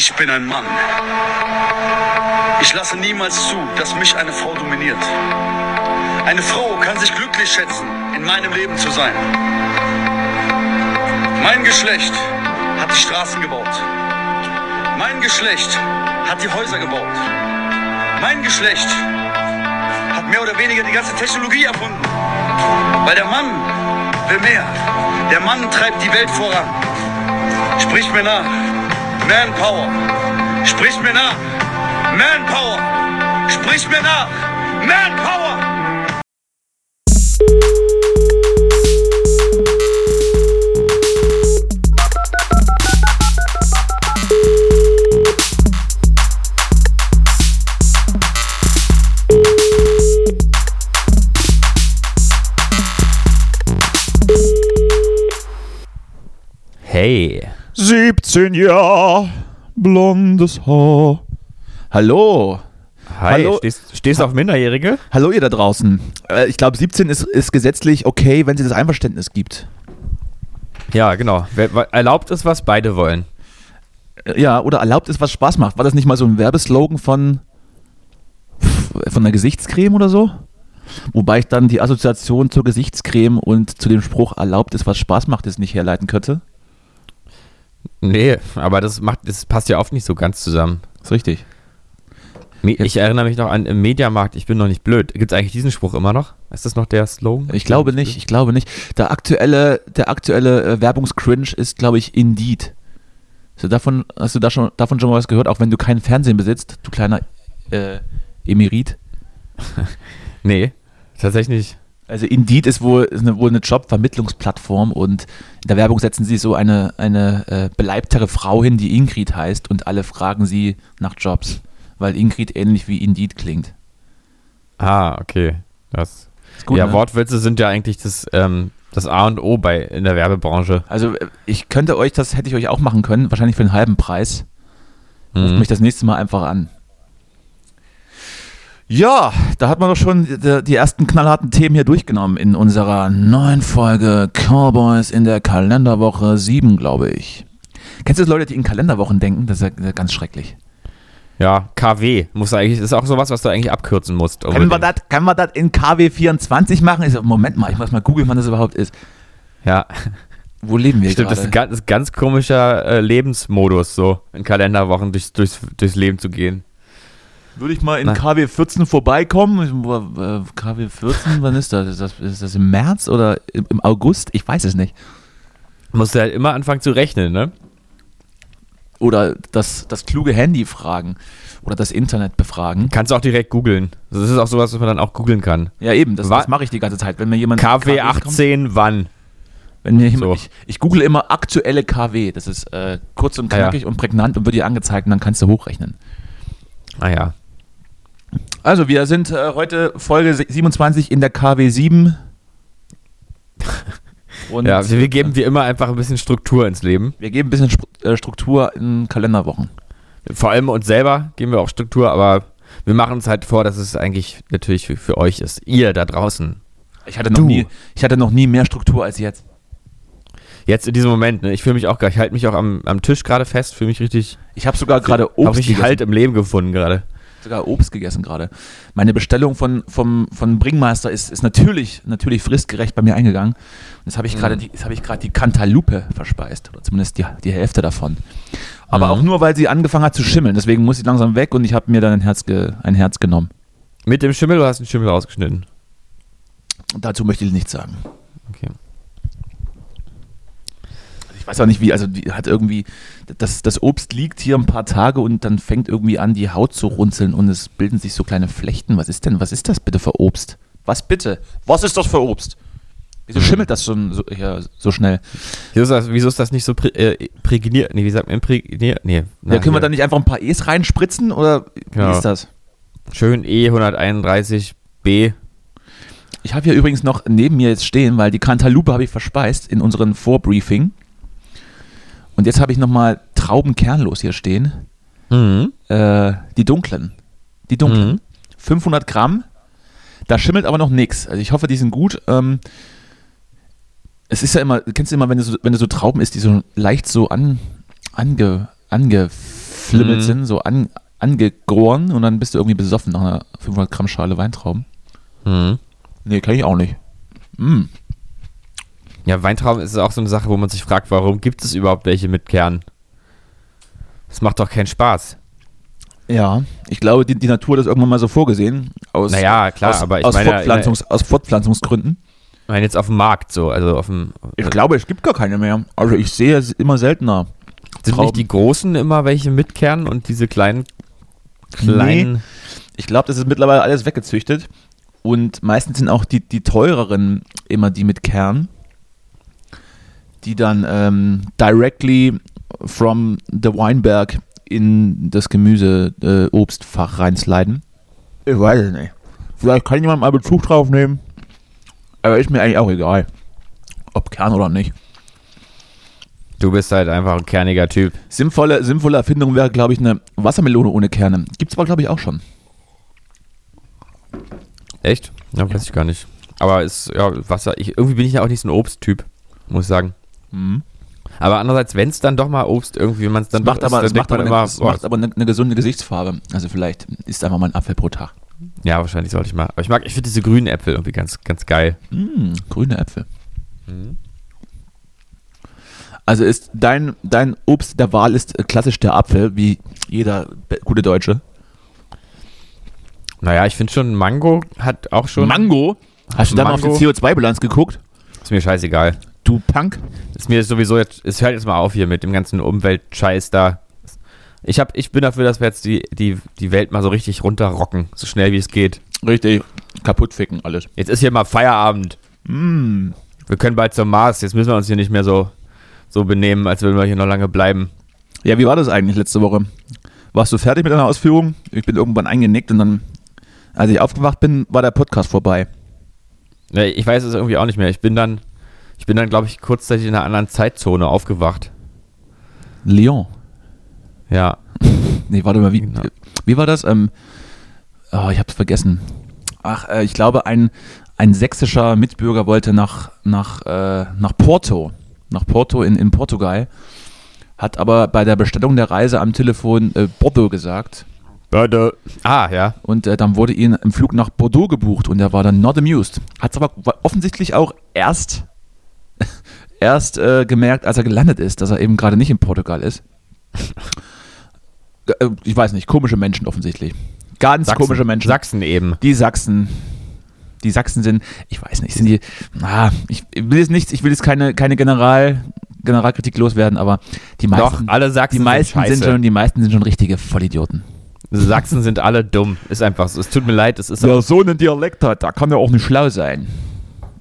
Ich bin ein Mann. Ich lasse niemals zu, dass mich eine Frau dominiert. Eine Frau kann sich glücklich schätzen, in meinem Leben zu sein. Mein Geschlecht hat die Straßen gebaut. Mein Geschlecht hat die Häuser gebaut. Mein Geschlecht hat mehr oder weniger die ganze Technologie erfunden. Weil der Mann will mehr. Der Mann treibt die Welt voran. Sprich mir nach. Manpower. Sprich mir nach. Manpower. Sprich mir nach. Manpower. Hey. 17 Jahre, blondes Haar. Hallo. Hi, Hallo. stehst, stehst du auf Minderjährige? Hallo ihr da draußen. Äh, ich glaube 17 ist, ist gesetzlich okay, wenn es das Einverständnis gibt. Ja, genau. Erlaubt ist, was beide wollen. Äh, Ja, oder erlaubt ist, was Spaß macht. War das nicht mal so ein Werbeslogan von, von einer Gesichtscreme oder so? Wobei ich dann die Assoziation zur Gesichtscreme und zu dem Spruch erlaubt ist, was Spaß macht, jetzt nicht herleiten könnte. Nee, aber das macht, das passt ja oft nicht so ganz zusammen. Ist richtig. Ich erinnere mich noch an im Mediamarkt, ich bin noch nicht blöd. Gibt es eigentlich diesen Spruch immer noch? Ist das noch der Slogan? Ich glaube nicht, ich glaube nicht. Der aktuelle, der aktuelle äh, Werbungscringe ist, glaube ich, Indeed. Hast du, davon, hast du da schon, davon schon mal was gehört, auch wenn du keinen Fernsehen besitzt, du kleiner äh, Emerit? Nee, tatsächlich nicht. Also Indeed ist wohl, ist eine, wohl eine Jobvermittlungsplattform und in der Werbung setzen sie so eine, eine äh, beleibtere Frau hin, die Ingrid heißt und alle fragen sie nach Jobs, weil Ingrid ähnlich wie Indeed klingt. Ah, okay. Das. Ist gut, ja, ne? Wortwitze sind ja eigentlich das, ähm, das A und O bei, in der Werbebranche. Also äh, ich könnte euch, das hätte ich euch auch machen können, wahrscheinlich für einen halben Preis. Ruft Mhm. mich das nächste Mal einfach an. Ja, da hat man doch schon die, ersten knallharten Themen hier durchgenommen in unserer neuen Folge Cowboys in der Kalenderwoche 7, glaube ich. Kennst du das Leute, die in Kalenderwochen denken? Das ist ja ganz schrecklich. Ja, KW muss eigentlich, ist auch sowas, was du eigentlich abkürzen musst. Können wir, unbedingt. das, können wir das in KW 24 machen? Ich so, Moment mal, ich muss mal googeln, wann das überhaupt ist. Ja, Wo leben wir stimmt, das ist ein ganz, ganz komischer äh, Lebensmodus, so in Kalenderwochen durchs, durchs, durchs Leben zu gehen. Würde ich mal in Na. KW 14 vorbeikommen? Äh, KW 14, wann ist das? Ist, das? ist das im März oder im, August? Ich weiß es nicht. Musst du halt immer anfangen zu rechnen, ne? Oder das, das kluge Handy fragen oder das Internet befragen. Kannst du auch direkt googeln. Das ist auch sowas, was man dann auch googeln kann. Ja, eben, das, das mache ich die ganze Zeit. Wenn mir jemand. KW KWs kommt, 18, wann? Wenn mir jemand, So. ich, ich google immer aktuelle KW. Das ist äh, kurz und Ah, ja. knackig und prägnant und wird dir angezeigt und dann kannst du hochrechnen. Ah ja. Also, wir sind äh, heute Folge 27 in der KW 7. Und Ja, wir, wir geben wie immer einfach ein bisschen Struktur ins Leben. wir geben ein bisschen äh, Struktur in Kalenderwochen. Vor allem uns selber geben wir auch Struktur, aber wir machen uns halt vor, dass es eigentlich natürlich für, für euch ist. Ihr da draußen. Ich hatte, noch Du. nie, ich hatte noch nie mehr Struktur als jetzt. Jetzt in diesem Moment, ne? Ich fühle mich auch ich halte mich auch am, am Tisch gerade fest, fühle mich richtig, Ich habe sogar gerade Obst gegessen. Halt im Leben gefunden gerade. Sogar Obst gegessen gerade. Meine Bestellung von, vom, von Bringmeister ist, ist natürlich, natürlich fristgerecht bei mir eingegangen. Und jetzt habe ich gerade Mhm. die, jetzt ich gerade die Cantaloupe verspeist. Oder zumindest die, die Hälfte davon. Aber Mhm. auch nur, weil sie angefangen hat zu schimmeln. Deswegen muss sie langsam weg und ich habe mir dann ein Herz, ge, ein Herz genommen. Mit dem Schimmel oder hast du den Schimmel rausgeschnitten? Dazu möchte ich nichts sagen. Okay. Also ich weiß auch nicht wie, also die hat irgendwie, das, das Obst liegt hier ein paar Tage und dann fängt irgendwie an, die Haut zu runzeln und es bilden sich so kleine Flechten. Was ist denn, was ist das bitte für Obst? Was bitte? Was ist das für Obst? Wieso schimmelt das schon so, ja, so schnell? Wieso ist das, wieso ist das nicht so prä, äh, prägniert? Nee, wie sagt man? Imprägniert? Nee. na, ja, können wir da nicht einfach ein paar E's reinspritzen oder Ja. wie ist das? Schön E E131B. Ich habe hier übrigens noch neben mir jetzt stehen, weil die Cantaloupe habe ich verspeist in unserem Vorbriefing. Und jetzt habe ich nochmal Traubenkernlos hier stehen. Mhm. Äh, die dunklen. Die dunklen. Mhm. 500 Gramm. Da schimmelt aber noch nichts. Also ich hoffe, die sind gut. Ähm, es ist ja immer, kennst du immer, wenn du so, wenn du so Trauben isst, die so leicht so an, ange, angeflimmelt Mhm. sind, so an, angegoren und dann bist du irgendwie besoffen nach einer 500 Gramm Schale Weintrauben. Mhm. Nee, kann ich auch nicht. Mm. Ja, Weintrauben ist auch so eine Sache, wo man sich fragt, warum gibt es überhaupt welche mit Kern? Das macht doch keinen Spaß. Ja, ich glaube, die, die Natur hat das irgendwann mal so vorgesehen. Aus, Naja, klar, aus, aber ich aus, meine, Fortpflanzungs, aus Fortpflanzungsgründen. Ich meine jetzt auf dem Markt so, also auf dem. Ich glaube, es gibt gar keine mehr. Also ich sehe es immer seltener. sind Trauben. nicht die großen immer welche mit Kern und diese kleinen kleinen. Ich glaube, das ist mittlerweile alles weggezüchtet. Und meistens sind auch die, die teureren immer die mit Kern, die dann ähm, directly from the Weinberg in das Gemüse-Obstfach reinsliden. Ich weiß es nicht. Vielleicht kann jemand mal Bezug drauf nehmen. Aber ist mir eigentlich auch egal. Ob Kern oder nicht. Du bist halt einfach ein kerniger Typ. Sinnvolle, sinnvolle Erfindung wäre, glaube ich, eine Wassermelone ohne Kerne. Gibt es aber, glaube ich, auch schon. Echt? Ja, weiß ich gar nicht. Aber ist, ja, Wasser, ich, irgendwie bin ich ja auch nicht so ein Obsttyp, muss ich sagen. Mhm. Aber andererseits, wenn es dann doch mal Obst irgendwie, wenn man es dann macht doch aber, das dann macht aber, man eine, macht aber eine, eine gesunde Gesichtsfarbe. Also vielleicht isst einfach mal ein Apfel pro Tag. ja, wahrscheinlich sollte ich mal. Aber ich mag, ich finde diese grünen Äpfel irgendwie ganz, ganz geil. Mm, grüne Äpfel. Also ist dein, dein Obst der Wahl ist klassisch der Apfel, wie jeder gute Deutsche. Naja, ich finde schon, Mango hat auch schon. Mango? Hast du da mal auf die Mango? CO2-Bilanz geguckt? Ist mir scheißegal. Du Punk? Ist mir sowieso jetzt, es hört jetzt mal auf hier mit dem ganzen Umweltscheiß da. Ich, hab, ich bin dafür, dass wir jetzt die, die, die Welt mal so richtig runterrocken, so schnell wie es geht. Richtig. Kaputt ficken alles. Jetzt ist hier mal Feierabend. Mm. Wir können bald zum Mars. Jetzt müssen wir uns hier nicht mehr so, so benehmen, als würden wir hier noch lange bleiben. Ja, wie war das eigentlich letzte Woche? Warst du fertig mit deiner Ausführung? Ich bin irgendwann eingenickt und dann, als ich aufgewacht bin, war der Podcast vorbei. Ja, Ich weiß es irgendwie auch nicht mehr. Ich bin dann, ich bin dann, glaube ich, kurzzeitig in einer anderen Zeitzone aufgewacht. Lyon. Ja. Nee, warte mal, wie, Genau. wie war das? Ähm, oh, ich hab's vergessen. Ach, äh, ich glaube, ein, ein sächsischer Mitbürger wollte nach, nach, äh, nach Porto. Nach Porto in, in Portugal. Hat aber bei der Bestellung der Reise am Telefon äh, Bordeaux gesagt. Bitte. Ah, ja. Und äh, dann wurde ihn im Flug nach Bordeaux gebucht und er war dann not amused. Hat es aber offensichtlich auch erst, erst äh, gemerkt, als er gelandet ist, dass er eben gerade nicht in Portugal ist. Äh, Ich weiß nicht, komische Menschen offensichtlich. Ganz Sachsen. komische Menschen. Sachsen eben. Die Sachsen. Die Sachsen sind, ich weiß nicht, sind die, ah, ich will jetzt nichts, ich will jetzt keine, keine General, Generalkritik loswerden, aber die meisten, Doch, alle Sachsen die meisten sind, sind, schon, die meisten sind schon richtige Vollidioten. Sachsen sind alle dumm. Ist einfach so. Es tut mir leid, es ist Wer so einen Dialekt hat, da kann er auch nicht schlau sein.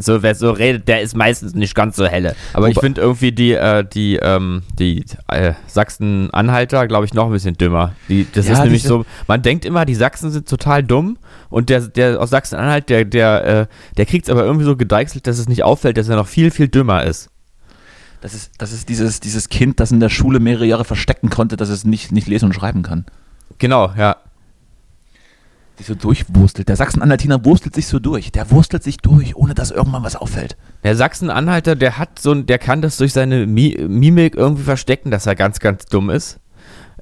So, wer so redet, der ist meistens nicht ganz so helle. Aber ich Wobei- finde irgendwie die, äh, die, ähm, die äh, Sachsen-Anhalter, glaube ich, noch ein bisschen dümmer. Die, das Ja, ist nämlich so, man denkt immer, die Sachsen sind total dumm und der, der aus Sachsen-Anhalt, der, der, äh, der kriegt es aber irgendwie so gedeichselt, dass es nicht auffällt, dass er noch viel, viel dümmer ist. Das ist, das ist dieses, dieses Kind, das in der Schule mehrere Jahre verstecken konnte, dass es nicht, nicht lesen und schreiben kann. Genau, ja. Die so durchwurstelt. Der Sachsen-Anhaltiner wurstelt sich so durch. Der wurstelt sich durch, ohne dass irgendwann was auffällt. Der Sachsen-Anhalter, der hat so ein, der kann das durch seine Mi Mimik irgendwie verstecken, dass er ganz, ganz dumm ist.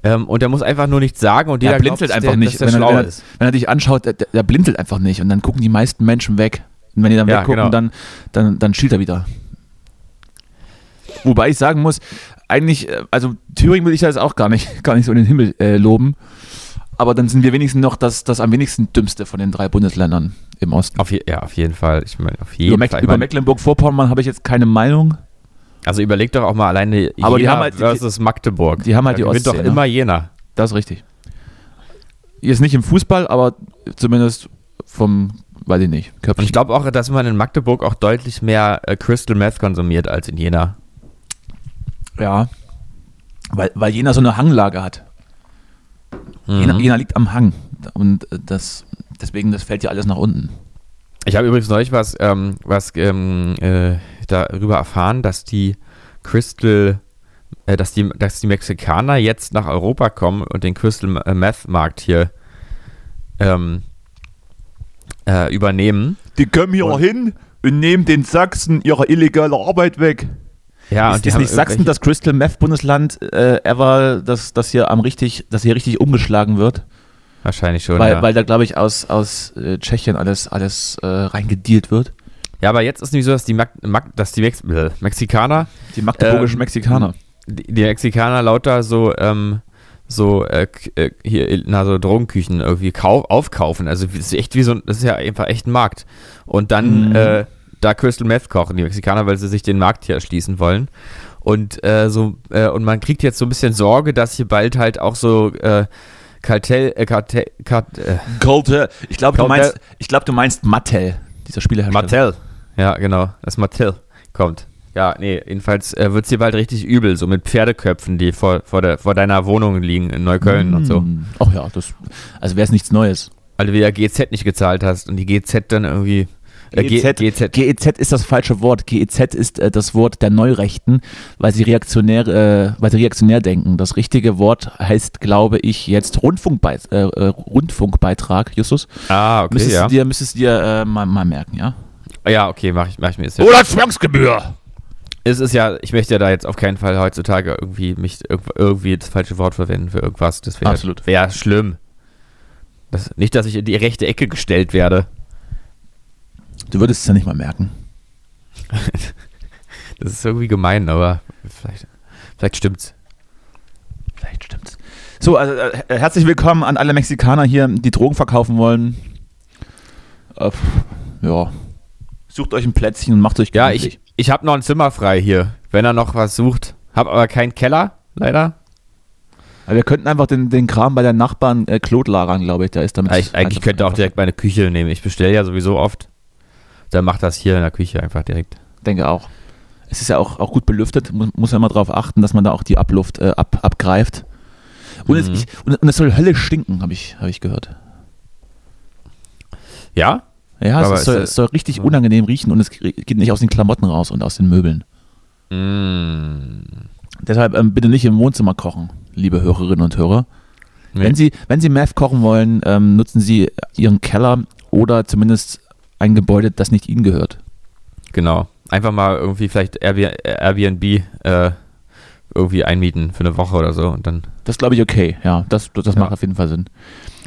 Ähm, und der muss einfach nur nichts sagen und jeder er blinzelt glaubt, einfach der, nicht. Wenn er, wenn, er, wenn er dich anschaut, der, der blinzelt einfach nicht. Und dann gucken die meisten Menschen weg. Und wenn die dann Ja, weggucken, genau. dann, dann, dann schielt er wieder. Wobei ich sagen muss, eigentlich, äh, also Thüringen will ich da jetzt auch gar nicht, gar nicht so in den Himmel äh, loben. Aber dann sind wir wenigstens noch das, das am wenigsten dümmste von den drei Bundesländern im Osten. Auf je, ja, auf jeden Fall. Ich meine, auf Über, jeden Meck Fall. Ich über Mecklenburg-Vorpommern habe ich jetzt keine Meinung. also überleg doch auch mal alleine Aber die Jena haben halt- die- versus Magdeburg. die haben halt die Ostsee, doch ne? immer Jena. Das ist richtig. Jetzt nicht im Fußball, aber zumindest vom, weiß ich nicht, Und Köpfchen. ich glaube auch, dass man in Magdeburg auch deutlich mehr äh, Crystal Meth konsumiert als in Jena. Ja. Weil, weil Jena so eine Hanglage hat. Jena, Mhm. Jena liegt am Hang. Und äh, das, deswegen, das fällt ja alles nach unten. Ich habe übrigens neulich was, ähm, was ähm, äh, darüber erfahren, dass die Crystal, äh, dass die, dass die Mexikaner jetzt nach Europa kommen und den Crystal äh, Meth Markt hier ähm, äh, übernehmen. Die kommen hier Und- hin und nehmen den Sachsen ihre illegale Arbeit weg. Ja, ist, und die ist nicht Sachsen das Crystal Meth Bundesland äh, ever, das, das hier am richtig, das hier richtig umgeschlagen wird? Wahrscheinlich schon. weil, ja. weil da, glaube ich, aus, aus äh, Tschechien alles, alles äh, reingedealt wird. ja, aber jetzt ist nämlich so, dass die, Mag Mag dass die Mex äh, Mexikaner, Die magdeburgischen Ähm, Mexikaner. die, die Mexikaner lauter so, ähm, so, äh, äh, hier, na, so Drogenküchen irgendwie kau aufkaufen. Also, das ist echt wie so, das ist ja einfach echt ein Markt. Und dann, Mhm. äh, da Crystal Meth kochen, die Mexikaner, weil sie sich den Markt hier erschließen wollen. Und, äh, so, äh, und man kriegt jetzt so ein bisschen Sorge, dass hier bald halt auch so, äh, Kartell, äh, Kartell, Kart, äh, Gold, ich glaube, du meinst, ich glaube, du meinst Mattel, dieser Spielehersteller. Mattel. Ja, genau, das Mattel kommt. Ja, nee, jedenfalls äh, wird es dir bald richtig übel, so mit Pferdeköpfen, die vor, vor, der, vor deiner Wohnung liegen in Neukölln und so. Mm. Ach ja, das, also wäre es nichts Neues. Weil du wieder GZ nicht gezahlt hast und die GZ dann irgendwie. Äh, GEZ, GZ. GEZ ist das falsche Wort. GEZ ist äh, das Wort der Neurechten, weil sie reaktionär, äh, weil sie reaktionär denken. Das richtige Wort heißt, glaube ich, jetzt Rundfunkbeit äh, äh, Rundfunkbeitrag, Justus. ah, okay, müsstest ja. du dir, müsstest du dir mal, mal merken, ja? Ja, okay, mach ich, mach ich mir. Ja, Oder Zwangsgebühr! es ist ja, ich möchte ja da jetzt auf keinen Fall heutzutage irgendwie mich irg- irgendwie das falsche Wort verwenden für irgendwas. Das wäre wär schlimm. Das, nicht, dass ich in die rechte Ecke gestellt werde. Du würdest es ja nicht mal merken. Das ist irgendwie gemein, aber vielleicht, vielleicht stimmt's. Vielleicht stimmt's. So, also äh, herzlich willkommen an alle Mexikaner hier, die Drogen verkaufen wollen. Äh, ja. Sucht euch ein Plätzchen und macht euch Ja, gemütlich. ich, ich habe noch ein Zimmer frei hier, wenn er noch was sucht. Hab aber keinen Keller, leider. Aber wir könnten einfach den, den Kram bei der Nachbarn äh, Claude lagern, glaube ich. Der ist damit. Ich, eigentlich könnte auch direkt meine Küche nehmen. Ich bestelle ja sowieso oft. Dann macht das hier in der Küche einfach direkt. Denke auch. Es ist ja auch, auch gut belüftet. Muss, muss ja immer darauf achten, dass man da auch die Abluft äh, ab, abgreift. Und, es, Mhm. ich, und, und es soll höllisch stinken, habe ich, hab ich gehört. Ja? Ja, Aber es, soll, es- es soll richtig unangenehm riechen und es geht nicht aus den Klamotten raus und aus den Möbeln. Mm. Deshalb ähm, bitte nicht im Wohnzimmer kochen, liebe Hörerinnen und Hörer. Nee. Wenn Sie, wenn Sie Meth kochen wollen, ähm, nutzen Sie Ihren Keller oder zumindest ein Gebäude, das nicht Ihnen gehört. Genau. Einfach mal irgendwie vielleicht Airbnb, äh, irgendwie einmieten für eine Woche oder so und dann. Das glaube ich okay, ja. Das, das Ja. macht auf jeden Fall Sinn.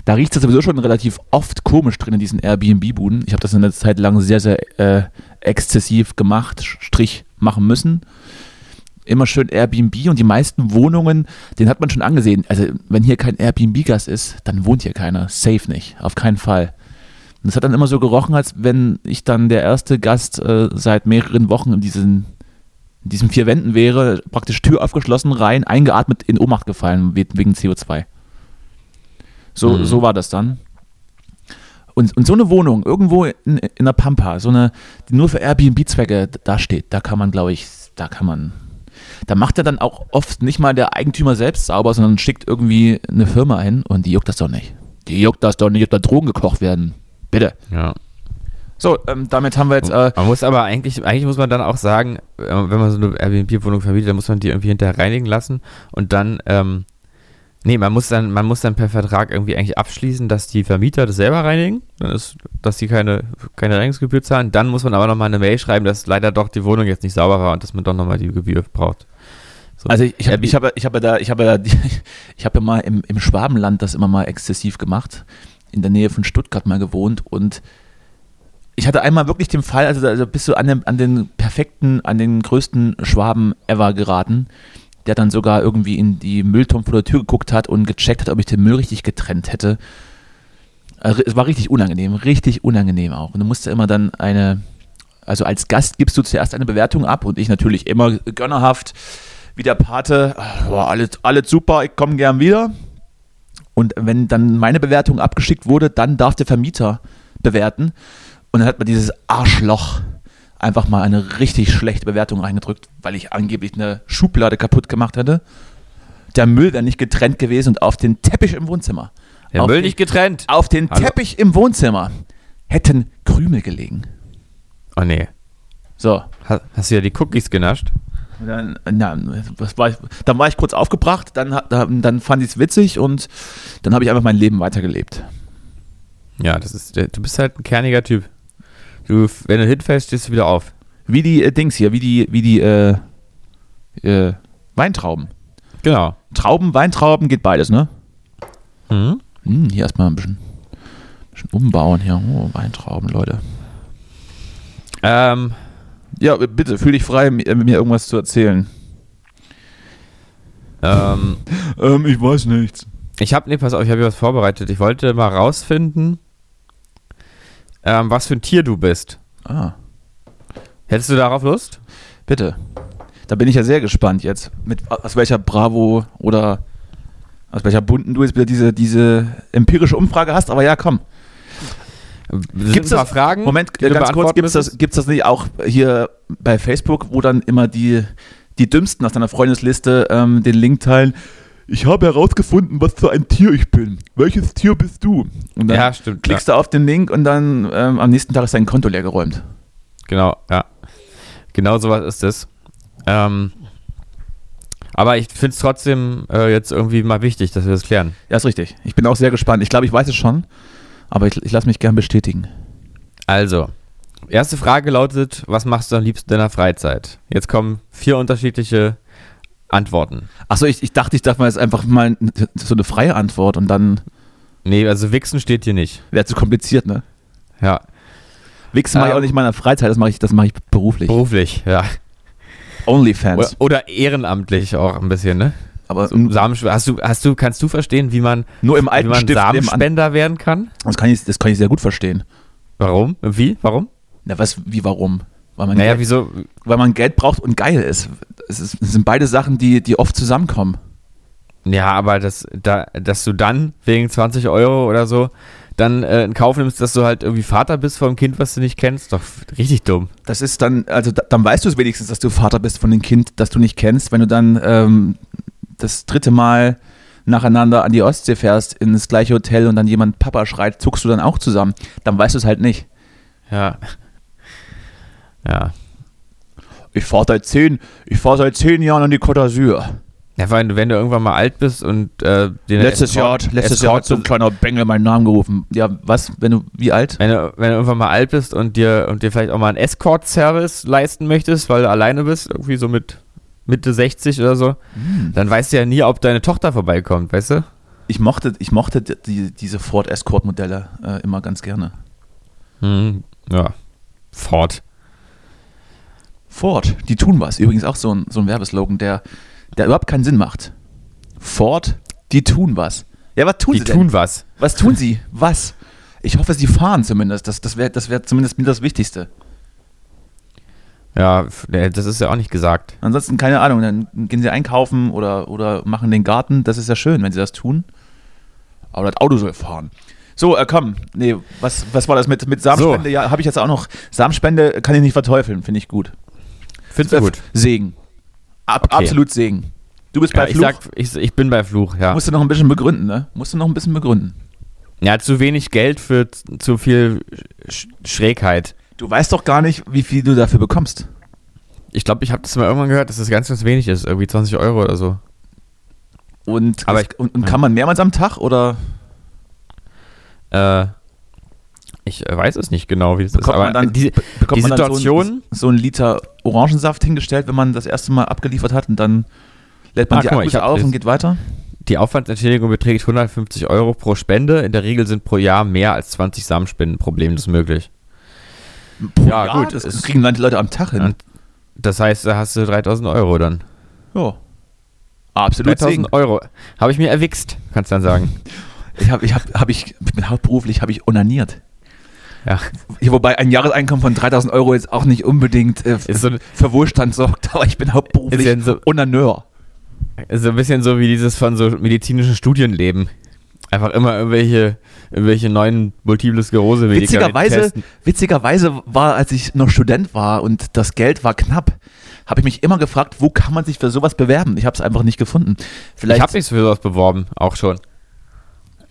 Da riecht es sowieso schon relativ oft komisch drin in diesen Airbnb-Buden. Ich habe das eine Zeit lang sehr, sehr äh, exzessiv gemacht, Strich machen müssen. Immer schön Airbnb und die meisten Wohnungen, den hat man schon angesehen. Also, wenn hier kein Airbnb-Gast ist, dann wohnt hier keiner. Safe nicht. Auf keinen Fall. Und es hat dann immer so gerochen, als wenn ich dann der erste Gast äh, seit mehreren Wochen in diesen, in diesen vier Wänden wäre, praktisch Tür aufgeschlossen, rein, eingeatmet, in Ohnmacht gefallen we- wegen CO2. So, Mhm. so war das dann. Und, und so eine Wohnung irgendwo in, in der Pampa, so eine, die nur für Airbnb-Zwecke da steht, da kann man, glaube ich, da kann man. Da macht er dann auch oft nicht mal der Eigentümer selbst sauber, sondern schickt irgendwie eine Firma hin und die juckt das doch nicht. Die juckt das doch nicht, ob da Drogen gekocht werden. Bitte. Ja. So, ähm, damit haben wir jetzt. Äh, Man muss aber eigentlich, eigentlich muss man dann auch sagen, äh, wenn man so eine Airbnb-Wohnung vermietet, dann muss man die irgendwie hinterher reinigen lassen und dann, ähm, nee, man muss dann, man muss dann per Vertrag irgendwie eigentlich abschließen, dass die Vermieter das selber reinigen, dann ist, dass die keine, keine Reinigungsgebühr zahlen. Dann muss man aber nochmal eine Mail schreiben, dass leider doch die Wohnung jetzt nicht sauber war und dass man doch nochmal die Gebühr braucht. So. Also ich, ich habe Airbnb- ich hab, ich hab ja da, ich habe ja, die- ich habe ja mal im, im Schwabenland das immer mal exzessiv gemacht, in der Nähe von Stuttgart mal gewohnt und ich hatte einmal wirklich den Fall, also, also bist du an, dem, an den perfekten, an den größten Schwaben ever geraten, der dann sogar irgendwie in die Mülltonne vor der Tür geguckt hat und gecheckt hat, ob ich den Müll richtig getrennt hätte. Also es war richtig unangenehm, richtig unangenehm auch. Und du musst ja immer dann eine, also als Gast gibst du zuerst eine Bewertung ab und ich natürlich immer gönnerhaft wie der Pate, war alles, alles super, ich komme gern wieder. Und wenn dann meine Bewertung abgeschickt wurde, dann darf der Vermieter bewerten. Und dann hat man dieses Arschloch einfach mal eine richtig schlechte Bewertung reingedrückt, weil ich angeblich eine Schublade kaputt gemacht hätte. Der Müll wäre nicht getrennt gewesen und auf den Teppich im Wohnzimmer. Der auf Müll den, nicht getrennt. Auf den Hallo? Teppich im Wohnzimmer hätten Krümel gelegen. Oh nee. So. Ha- Hast du ja die Cookies genascht? Dann, na, was war ich, dann war ich kurz aufgebracht, dann, dann, dann fand ich es witzig und dann habe ich einfach mein Leben weitergelebt. Ja, das ist, du bist halt ein kerniger Typ. Du, wenn du hinfällst, stehst du wieder auf. Wie die äh, Dings hier, wie die, wie die, äh, Äh, Weintrauben. Genau. Trauben, Weintrauben geht beides, ne? Mhm. Hm, hier erstmal ein bisschen, bisschen umbauen hier. Oh, Weintrauben, Leute. Ähm, Ja, bitte, fühl dich frei, mir, mir irgendwas zu erzählen. ähm, Ähm, ich weiß nichts. ich habe, nee, pass auf, ich habe hier was vorbereitet. Ich wollte mal rausfinden, ähm, was für ein Tier du bist. Ah, Hättest du darauf Lust? bitte. Da bin ich ja sehr gespannt jetzt, mit aus welcher Bravo oder aus welcher bunten du jetzt wieder diese, diese empirische Umfrage hast, aber ja, komm. Gibt es das- Fragen? Moment, ganz kurz, gibt es das, gibt's das nicht auch hier bei Facebook, wo dann immer die, die Dümmsten aus deiner Freundesliste ähm, den Link teilen? Ich habe herausgefunden, was für ein Tier ich bin. Welches Tier bist du? Und dann Ja, stimmt. klickst du auf den Link und dann ähm, am nächsten Tag ist dein Konto leer geräumt. Genau, ja. Genau sowas ist es. Ähm, aber ich finde es trotzdem äh, jetzt irgendwie mal wichtig, dass wir das klären. Ja, ist richtig. Ich bin auch sehr gespannt. Ich glaube, ich weiß es schon, aber ich, ich lasse mich gern bestätigen. Also, erste Frage lautet, was machst du am liebsten in deiner Freizeit? Jetzt kommen vier unterschiedliche Antworten. Achso, ich, ich dachte, ich darf mal jetzt einfach mal so eine freie Antwort und dann Nee, also Wichsen steht hier nicht. wäre zu kompliziert, ne? Ja, Wichsen mache ich Ähm, auch nicht in meiner Freizeit, das mache ich, das mache ich beruflich. beruflich, ja. Onlyfans. Oder, oder ehrenamtlich auch ein bisschen, ne? Aber Samen, hast du, hast du, kannst du verstehen, wie man, nur im wie alten man Stift. Samenspender werden kann? Das kann, ich, das kann ich sehr gut verstehen. Warum? Wie? Warum? Na, was, wie, warum? Weil man, Naja, Geld, wieso? weil man Geld braucht und geil ist. Es, ist, es sind beide Sachen, die, die oft zusammenkommen. Ja, aber das, da, dass du dann wegen 20 Euro oder so dann äh, in Kauf nimmst, dass du halt irgendwie Vater bist von einem Kind, was du nicht kennst, doch richtig dumm. Das ist dann, also da, dann weißt du es wenigstens, dass du Vater bist von dem Kind, das du nicht kennst. Wenn du dann ähm, das dritte Mal nacheinander an die Ostsee fährst, ins gleiche Hotel und dann jemand Papa schreit, zuckst du dann auch zusammen. Dann weißt du es halt nicht. Ja. Ja. Ich fahre seit zehn, ich fahr seit zehn Jahren an die Côte d'Azur. Ja, weil wenn du irgendwann mal alt bist und äh, den Letztes Jahr, hat- letztes Jahr hat so ein kleiner Bengel meinen Namen gerufen. Ja, was? Wenn du, wie alt? wenn du, wenn du irgendwann mal alt bist und dir und dir vielleicht auch mal einen Escort-Service leisten möchtest, weil du alleine bist, irgendwie so mit Mitte 60 oder so, dann weißt du ja nie, ob deine Tochter vorbeikommt, weißt du? Ich mochte, ich mochte die, diese Ford Escort-Modelle äh, immer ganz gerne. Hm, ja. Ford. Ford, die tun was. Übrigens auch so ein, so ein Werbeslogan, der, der überhaupt keinen Sinn macht. Ford, die tun was. Ja, was tun Die sie tun denn? was. Was tun sie? Was? Ich hoffe, sie fahren zumindest. Das, das wäre das wär zumindest mir das Wichtigste. Ja, das ist ja auch nicht gesagt. Ansonsten, keine Ahnung, dann gehen sie einkaufen oder, oder machen den Garten. Das ist ja schön, wenn sie das tun. Aber das Auto soll fahren. So, äh, komm. Nee, was, was war das mit, mit Samenspende? Ja, habe ich jetzt auch noch. Samenspende kann ich nicht verteufeln, finde ich gut. Findest du Äh, gut? Segen. Ab, Okay. Absolut Segen. Du bist Ja, bei ich Fluch. sag, ich, ich bin bei Fluch, ja. Musst du noch ein bisschen begründen, ne? Musst du noch ein bisschen begründen. Ja, zu wenig Geld für zu viel Sch Schrägheit. Du weißt doch gar nicht, wie viel du dafür bekommst. Ich glaube, ich habe das mal irgendwann gehört, dass das ganz, ganz wenig ist. Irgendwie 20 Euro oder so. Und, Aber ich- und, und kann man mehrmals am Tag oder Äh, ich weiß es nicht genau, wie das ist. bekommt Aber man dann, die, die Situation. so, ein, so einen Liter Orangensaft hingestellt, wenn man das erste Mal abgeliefert hat und dann lädt man Ah, die mal, Akkus hab auf und geht weiter? die Aufwandsentschädigung beträgt 150 Euro pro Spende. In der Regel sind pro Jahr mehr als 20 Samenspenden problemlos möglich. Pro Ja, Jahr? gut, Das ist- kriegen manche Leute am Tag hin. Das heißt, da hast du 3000 Euro dann. Ja. Absolut Segen. 3000 Euro. Habe ich mir erwichst, kannst du dann sagen. Ich habe, ich habe, habe ich, hauptberuflich, habe ich onaniert. Ja. Wobei ein Jahreseinkommen von 3000 Euro jetzt auch nicht unbedingt äh, Ist so, für Wohlstand sorgt, aber ich bin hauptberuflich Ist ja so- Onaneur. ist so ein bisschen so wie dieses von so medizinischen Studienleben. Einfach immer irgendwelche, irgendwelche neuen Multiple Sklerose Witzigerweise, witzigerweise war, als ich noch Student war und das Geld war knapp, habe ich mich immer gefragt, wo kann man sich für sowas bewerben? Ich habe es einfach nicht gefunden. Vielleicht Ich habe mich für sowas beworben, auch schon.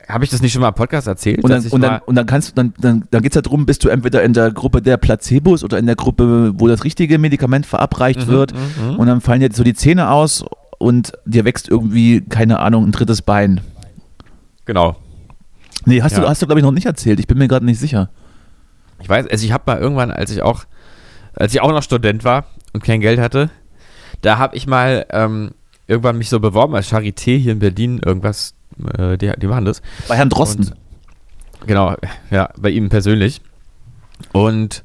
Habe ich das nicht schon mal im Podcast erzählt? und dann, und dann, und dann kannst dann, dann, dann geht es ja darum, bist du entweder in der Gruppe der Placebos oder in der Gruppe, wo das richtige Medikament verabreicht Mhm, wird. mhm, mhm. Und dann fallen dir so die Zähne aus und dir wächst irgendwie, keine Ahnung, ein drittes Bein. Genau. Nee, hast Ja. du, hast du glaube ich, noch nicht erzählt. Ich bin mir gerade nicht sicher. Ich weiß, also ich habe mal irgendwann, als ich auch, als ich auch noch Student war und kein Geld hatte, da habe ich mal ähm, irgendwann mich so beworben als Charité hier in Berlin, irgendwas, äh, die, die machen das. Bei Herrn Drosten. Und, genau, ja, bei ihm persönlich. Und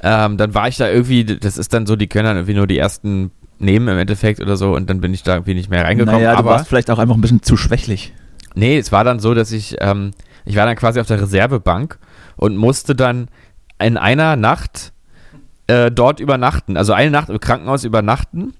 ähm, dann war ich da irgendwie, das ist dann so, die können dann irgendwie nur die ersten nehmen im Endeffekt oder so und dann bin ich da irgendwie nicht mehr reingekommen. naja, du aber warst vielleicht auch einfach ein bisschen zu schwächlich. Nee, es war dann so, dass ich, ähm, ich war dann quasi auf der Reservebank und musste dann in einer Nacht äh, dort übernachten, also eine Nacht im Krankenhaus übernachten,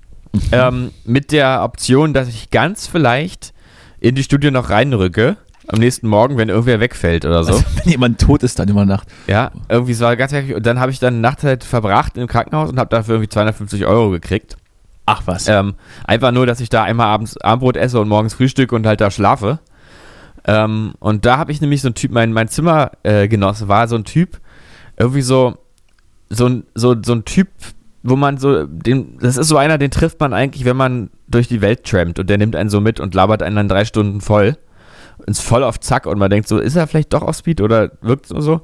ähm, mit der Option, dass ich ganz vielleicht in die Studie noch reinrücke am nächsten Morgen, wenn irgendwer wegfällt oder so. Also, wenn jemand tot ist, dann über Nacht. Ja, irgendwie, es war ganz heftig. Und dann habe ich dann eine Nacht halt verbracht im Krankenhaus und habe dafür irgendwie 250 Euro gekriegt. Ach was. Ähm, einfach nur, dass ich da einmal abends Abendbrot esse und morgens Frühstück und halt da schlafe. Ähm, und da habe ich nämlich so einen Typ, mein, mein Zimmergenosse war so ein Typ, irgendwie so, so, ein- so, so ein Typ, wo man so, den, das ist so einer, den trifft man eigentlich, wenn man durch die Welt trampt und der nimmt einen so mit und labert einen dann drei Stunden voll. Ins voll auf Zack und man denkt so, ist er vielleicht doch auf Speed oder wirkt so so?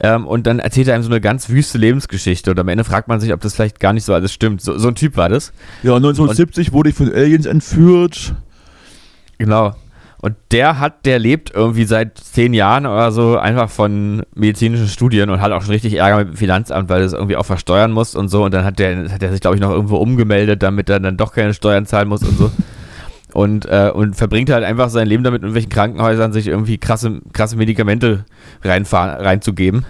Ähm, und dann erzählt er einem so eine ganz wüste Lebensgeschichte und am Ende fragt man sich, ob das vielleicht gar nicht so alles stimmt. So, so ein Typ war das. Ja, 1970 wurde ich von Aliens entführt. Genau. Und der hat, der lebt irgendwie seit zehn Jahren oder so einfach von medizinischen Studien und hat auch schon richtig Ärger mit dem Finanzamt, weil er es irgendwie auch versteuern muss und so. Und dann hat der, hat der sich, glaube ich, noch irgendwo umgemeldet, damit er dann doch keine Steuern zahlen muss und so. Und, äh, und verbringt halt einfach sein Leben damit, in irgendwelchen Krankenhäusern sich irgendwie krasse, krasse Medikamente reinfahren, reinzugeben.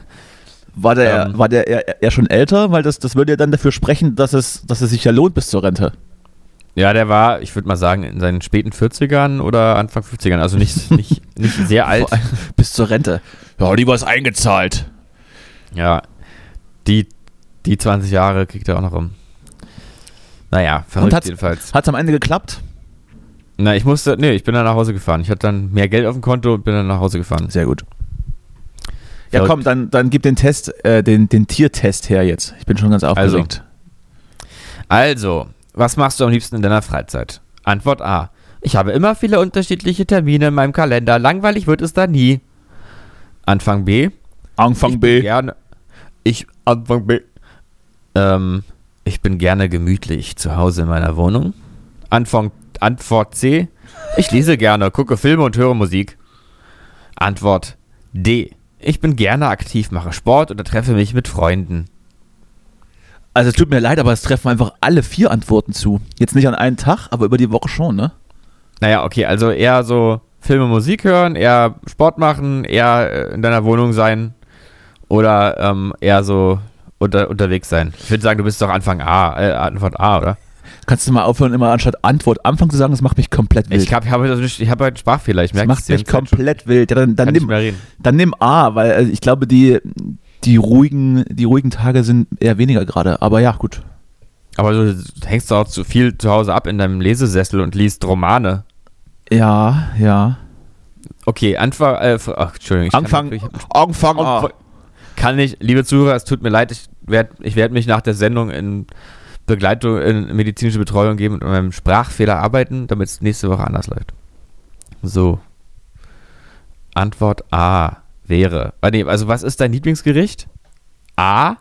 War der, Ähm. war der eher, eher schon älter? Weil das, das würde ja dann dafür sprechen, dass es, dass es sich ja lohnt bis zur Rente. Ja, der war, ich würde mal sagen, in seinen späten 40ern oder Anfang 50ern, also nicht, nicht, nicht sehr alt. Bis zur Rente. Ja, die was eingezahlt. Ja, die, die 20 Jahre kriegt er auch noch rum. Naja, verrückt hat's- jedenfalls. Hat es am Ende geklappt? Na, ich musste, nee, ich bin dann nach Hause gefahren. Ich hatte dann mehr Geld auf dem Konto und bin dann nach Hause gefahren. Sehr gut. Ja, Verrückt. komm, dann, dann gib den Test, äh, den, den Tiertest her jetzt. Ich bin schon ganz aufgeregt. Also, was machst du am liebsten in deiner Freizeit? Antwort A. Ich habe immer viele unterschiedliche Termine in meinem Kalender. Langweilig wird es da nie. Anfang B. Anfang ich B. Bin gerne, ich, Anfang B. Ähm, ich bin gerne gemütlich zu Hause in meiner Wohnung. Anfang, Antwort C. Ich lese gerne, gucke Filme und höre Musik. Antwort D. Ich bin gerne aktiv, mache Sport oder treffe mich mit Freunden. Also es tut mir leid, aber es treffen einfach alle vier Antworten zu. Jetzt nicht an einen Tag, aber über die Woche schon, ne? Naja, okay, also eher so Filme, Musik hören, eher Sport machen, eher äh, in deiner Wohnung sein oder ähm, eher so unter, unterwegs sein. Ich würde sagen, du bist doch Anfang A, äh, Antwort A, oder? Kannst du mal aufhören, immer anstatt Antwort Anfang zu sagen, das macht mich komplett wild. Ich habe hab, ich hab heute einen Sprachfehler, ich das merke macht mich komplett wild. Ja, dann, dann, nimm, dann nimm A, weil äh, ich glaube, die, die, ruhigen, die ruhigen Tage sind eher weniger gerade. Aber ja, gut. Aber du hängst doch auch zu viel zu Hause ab in deinem Lesesessel und liest Romane. Ja, ja. Okay, Anfang, äh, ach, Entschuldigung. ich kann Anfang, natürlich- Anfang A. Kann ich, liebe Zuhörer, es tut mir leid, ich werde ich werd mich nach der Sendung in Begleitung, in medizinische Betreuung geben und an meinem Sprachfehler arbeiten, damit es nächste Woche anders läuft. So. Antwort A wäre. Ah, also, was ist dein Lieblingsgericht? A.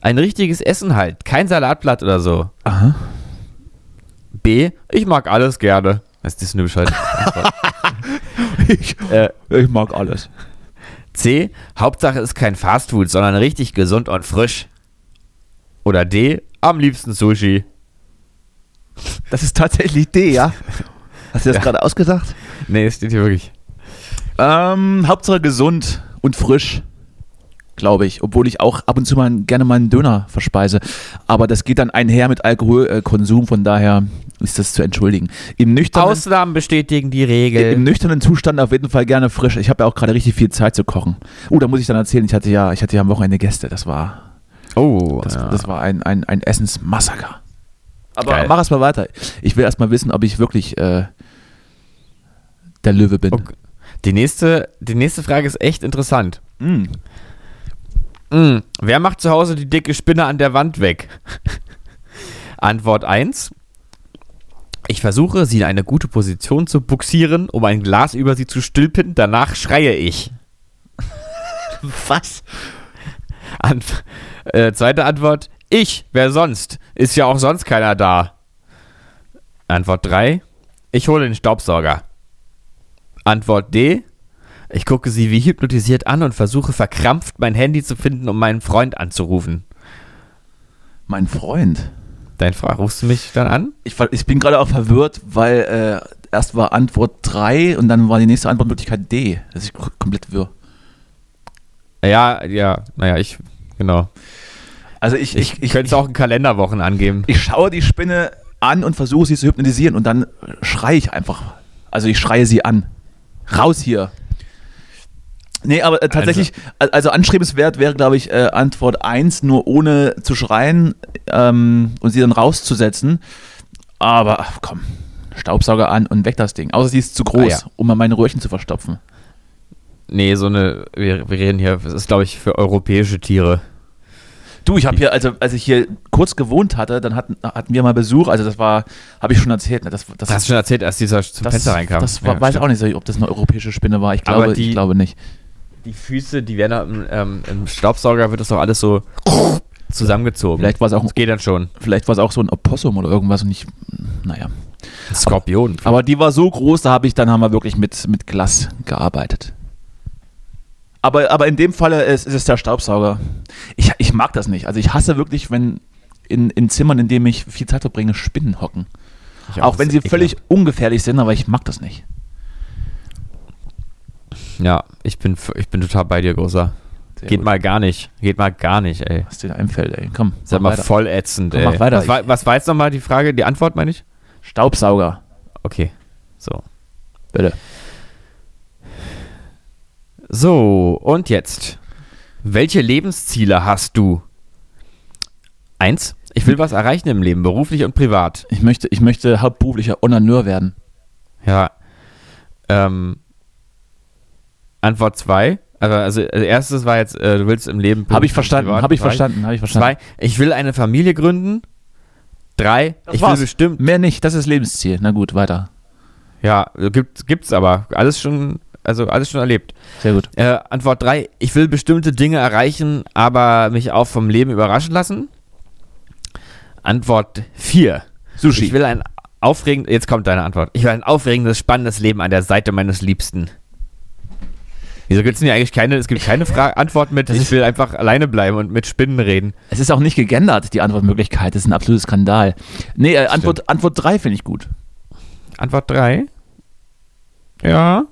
Ein richtiges Essen halt, kein Salatblatt oder so. Aha. B. Ich mag alles gerne. Ist das für eine Antwort? Ich, äh, ich mag alles. C. Hauptsache ist kein Fastfood, sondern richtig gesund und frisch. Oder D. Am liebsten Sushi. Das ist tatsächlich D, ja? Hast du das Ja. gerade ausgesagt? Nee, es steht hier wirklich. Ähm, Hauptsache gesund und frisch, glaube ich. Obwohl ich auch ab und zu mal gerne mal einen Döner verspeise. Aber das geht dann einher mit Alkoholkonsum, von daher ist das zu entschuldigen. Im nüchternen, Ausnahmen bestätigen die Regel. im nüchternen Zustand auf jeden Fall gerne frisch. Ich habe ja auch gerade richtig viel Zeit zu kochen. Oh, da muss ich dann erzählen, ich hatte ja, ich hatte ja am Wochenende Gäste. Das war, oh, das, ja. das war ein, ein, ein Essensmassaker. Aber Geil. mach erst mal weiter. Ich will erst mal wissen, ob ich wirklich äh, der Löwe bin. Okay. Die nächste, die nächste Frage ist echt interessant. Mm. Mm, wer macht zu Hause die dicke Spinne an der Wand weg? Antwort 1. Ich versuche, sie in eine gute Position zu buxieren, um ein Glas über sie zu stülpen. Danach schreie ich. Was? Ant äh, zweite Antwort. Ich, wer sonst? Ist ja auch sonst keiner da. Antwort 3. Ich hole den Staubsauger. Antwort D. Ich gucke sie wie hypnotisiert an und versuche verkrampft mein Handy zu finden, um meinen Freund anzurufen. Mein Freund. Dein Freund, rufst du mich dann an? Ich, ich bin gerade auch verwirrt, weil äh, erst war Antwort 3 und dann war die nächste Antwortmöglichkeit D. Das ist komplett wirr. Ja, ja, naja, ich, genau. Also ich, Ich, ich, ich könnte es auch in Kalenderwochen angeben. ich schaue die Spinne an und versuche sie zu hypnotisieren und dann schreie ich einfach. Also ich schreie sie an. Raus hier. Nee, aber äh, tatsächlich, al- also anstrebenswert wäre, glaube ich, äh, Antwort 1, nur ohne zu schreien ähm, und sie dann rauszusetzen. Aber ach, komm, Staubsauger an und weg das Ding. Außer sie ist zu groß, Ah, ja. um mal meine Röhrchen zu verstopfen. Nee, so eine, wir, wir reden hier, das ist glaube ich für europäische Tiere. Du, ich habe hier, also als ich hier kurz gewohnt hatte, dann hatten, hatten wir mal Besuch, also das war, habe ich schon erzählt, ne? das, das, Das hast du schon erzählt, als dieser zum das, Fenster reinkam. Das war, Ja, weiß stimmt. auch nicht, so, ob das eine europäische Spinne war. Ich Aber glaube, die- ich glaube nicht. Die Füße, die werden ähm, im Staubsauger wird das doch alles so zusammengezogen. Vielleicht war es auch, Das geht dann schon. vielleicht war es auch so ein Opossum oder irgendwas und ich, naja. Skorpion. Aber die war so groß, da habe ich, dann haben wir wirklich mit, mit Glas gearbeitet. Aber, aber in dem Falle ist, ist es der Staubsauger. Ich, ich mag das nicht. Also ich hasse wirklich, wenn in, in Zimmern, in denen ich viel Zeit verbringe, Spinnen hocken. Ich Auch wenn sie völlig ungefährlich sind, aber ich mag das nicht. ekelhaft. Ja, ich bin, ich bin total bei dir, Großer. Sehr Geht gut. mal gar nicht. Geht mal gar nicht, ey. Was dir einfällt, ey. Komm, mach mal weiter. voll ätzend, Komm, ey. mach weiter. Was, war, was war jetzt nochmal die Frage, die Antwort, meine ich? Staubsauger, Okay, so. bitte. So, und jetzt. Welche Lebensziele hast du? Eins. Ich will was erreichen im Leben, beruflich und privat. Ich möchte, ich möchte hauptberuflicher Onaneur werden. Ja. Ähm, Antwort zwei. Also, also also erstes war jetzt, äh, du willst im Leben. Habe ich verstanden, habe ich verstanden, habe ich verstanden. Zwei. Ich will eine Familie gründen. Drei. Das ich war's. will bestimmt. Mehr nicht, das ist Lebensziel. Na gut, weiter. Ja, gibt, gibt's aber. Alles schon, also alles schon erlebt. Sehr gut. Äh, Antwort 3. Ich will bestimmte Dinge erreichen, aber mich auch vom Leben überraschen lassen. Antwort 4. Sushi. Ich will ein aufregend, jetzt kommt deine Antwort. Ich will ein aufregendes, spannendes Leben an der Seite meines Liebsten. Wieso gibt es denn hier eigentlich keine, es gibt keine Fra Antwort mit, ich will einfach alleine bleiben und mit Spinnen reden. Es ist auch nicht gegendert, die Antwortmöglichkeit. Das ist ein absoluter Skandal. Nee, äh, Antwort, Antwort 3 finde ich gut. Antwort 3. Ja.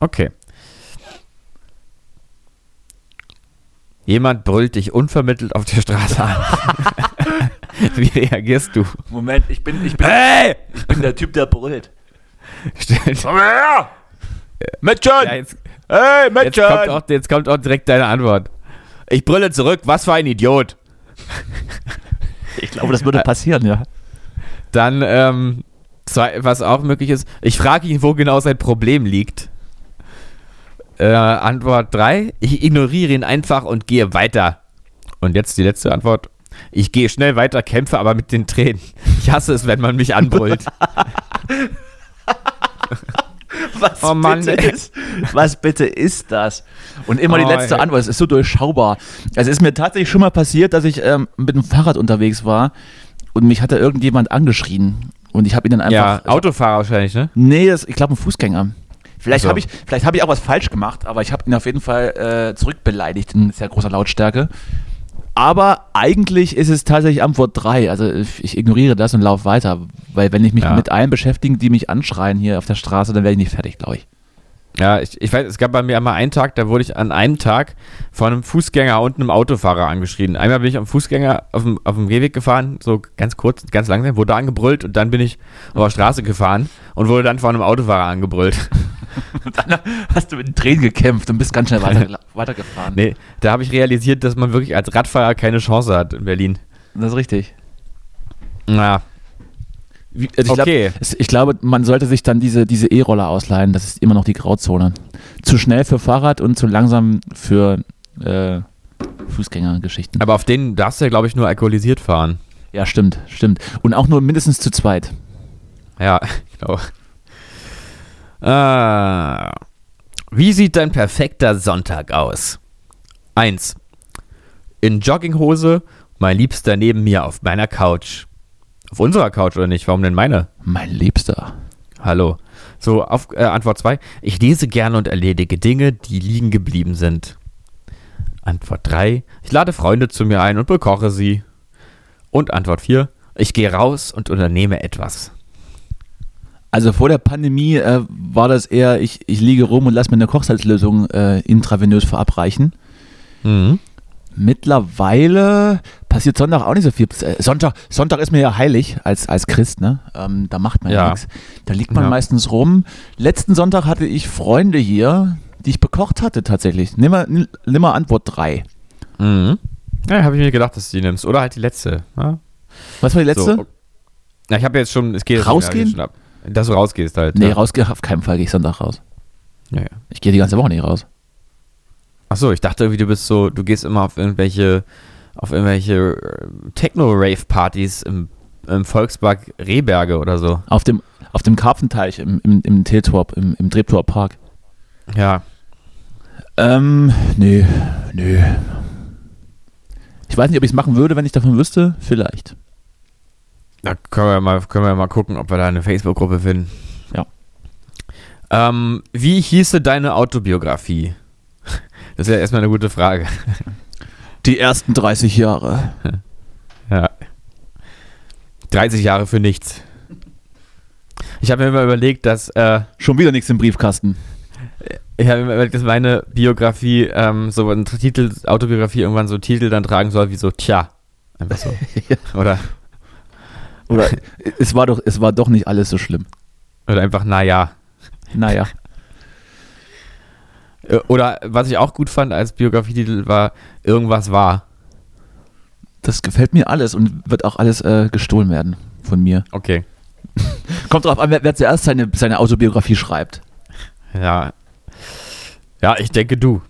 Okay. Jemand brüllt dich unvermittelt auf der Straße an. Wie reagierst du? Moment, ich bin, ich bin, Hey! ich bin der Typ, der brüllt. Stell- Komm her! Mädchen! Ja, jetzt, hey, jetzt, Mädchen! kommt auch, jetzt kommt auch direkt deine Antwort. Ich brülle zurück, was für ein Idiot. ich glaube, das würde passieren, ja. Dann, ähm, zwei, was auch möglich ist, ich frage ihn, wo genau sein Problem liegt. Äh, Antwort 3, ich ignoriere ihn einfach und gehe weiter. Und jetzt die letzte Antwort. Ich gehe schnell weiter, kämpfe aber mit den Tränen. Ich hasse es, wenn man mich anbrüllt. Was, Oh Mann, bitte ey. ist, was bitte ist das? Und immer die Oh, letzte ey. Antwort, es ist so durchschaubar. Also es ist mir tatsächlich schon mal passiert, dass ich ähm, mit dem Fahrrad unterwegs war und mich hatte irgendjemand angeschrien. Und ich habe ihn dann einfach. ja, Autofahrer wahrscheinlich, ne? Nee, das, ich glaube ein Fußgänger. Vielleicht Ach so. habe ich, vielleicht habe ich auch was falsch gemacht, aber ich habe ihn auf jeden Fall äh, zurückbeleidigt in sehr großer Lautstärke. Aber eigentlich ist es tatsächlich Antwort 3. Also ich ich ignoriere das und laufe weiter. Weil wenn ich mich Ja. mit allen beschäftige, die mich anschreien hier auf der Straße, dann werde ich nicht fertig, glaube ich. Ja, ich, ich weiß, es gab bei mir einmal einen Tag, da wurde ich an einem Tag von einem Fußgänger und einem Autofahrer angeschrien. Einmal bin ich am Fußgänger auf dem, auf dem Gehweg gefahren, so ganz kurz, ganz langsam, wurde da angebrüllt und dann bin ich auf der Straße gefahren und wurde dann von einem Autofahrer angebrüllt. Und dann hast du mit den Tränen gekämpft und bist ganz schnell weiter, weitergefahren. Nee, da habe ich realisiert, dass man wirklich als Radfahrer keine Chance hat in Berlin. Das ist richtig. Na, Wie, also ich, Okay. glaub, ich glaube, man sollte sich dann diese diese E-Roller ausleihen. Das ist immer noch die Grauzone. Zu schnell für Fahrrad und zu langsam für äh, Fußgängergeschichten. aber auf denen darfst du ja, glaube ich, nur alkoholisiert fahren. Ja, stimmt, stimmt. Und auch nur mindestens zu zweit. Ja, genau. Ah, wie sieht dein perfekter Sonntag aus? 1. In Jogginghose, mein Liebster neben mir auf meiner Couch. Auf unserer Couch oder nicht? Warum denn meine? Mein Liebster. Hallo. So, auf äh, Antwort 2. Ich lese gerne und erledige Dinge, die liegen geblieben sind. Antwort 3. Ich lade Freunde zu mir ein und bekoche sie. Und Antwort 4. Ich gehe raus und unternehme etwas. Also vor der Pandemie äh, war das eher, ich, ich liege rum und lasse mir eine Kochsalzlösung äh, intravenös verabreichen. Mhm. Mittlerweile passiert Sonntag auch nicht so viel. Äh, Sonntag, Sonntag ist mir ja heilig als, als Christ, ne? Ähm, da macht man ja, Ja. nichts. Da liegt man Ja. meistens rum. Letzten Sonntag hatte ich Freunde hier, die ich bekocht hatte tatsächlich. Nimm mal, nimm mal Antwort 3. Mhm. Ja, habe ich mir gedacht, dass du die nimmst. Oder halt die letzte. Ja? Was war die letzte? So. Na, ich habe jetzt schon, es geht Rausgehen? schon ab. Dass du rausgehst halt. nee, ja. rausgehe auf keinen Fall gehe ich Sonntag raus. Ja, ja. Ich gehe die ganze Woche nicht raus. Achso, ich dachte irgendwie, du bist so, du gehst immer auf irgendwelche, auf irgendwelche äh, Techno-Rave-Partys im, im Volkspark Rehberge oder so. Auf dem, auf dem Karpfenteich im, im, im Teetorp, im, im Treptower Park. Ja. Ähm, nee, nee. Ich weiß nicht, ob ich es machen würde, wenn ich davon wüsste. Vielleicht. Da können wir mal, können wir mal gucken, ob wir da eine Facebook-Gruppe finden. Ja. Ähm, wie hieße deine Autobiografie? Das ist ja erstmal eine gute Frage. Die ersten 30 Jahre. Ja. 30 Jahre für nichts. Ich habe mir immer überlegt, dass äh, Schon wieder nichts im Briefkasten. ich habe mir überlegt, dass meine Biografie ähm, so ein Titel, Autobiografie irgendwann so Titel dann tragen soll wie so Tja. Einfach so. Oder, Oder es war doch, es war doch nicht alles so schlimm. oder einfach Naja. Naja. Äh, Oder was ich auch gut fand als Biografietitel war Irgendwas war. Das gefällt mir alles und wird auch alles äh, gestohlen werden von mir. Okay. Kommt drauf an, wer, wer zuerst seine, seine Autobiografie schreibt. Ja. Ja, ich denke du.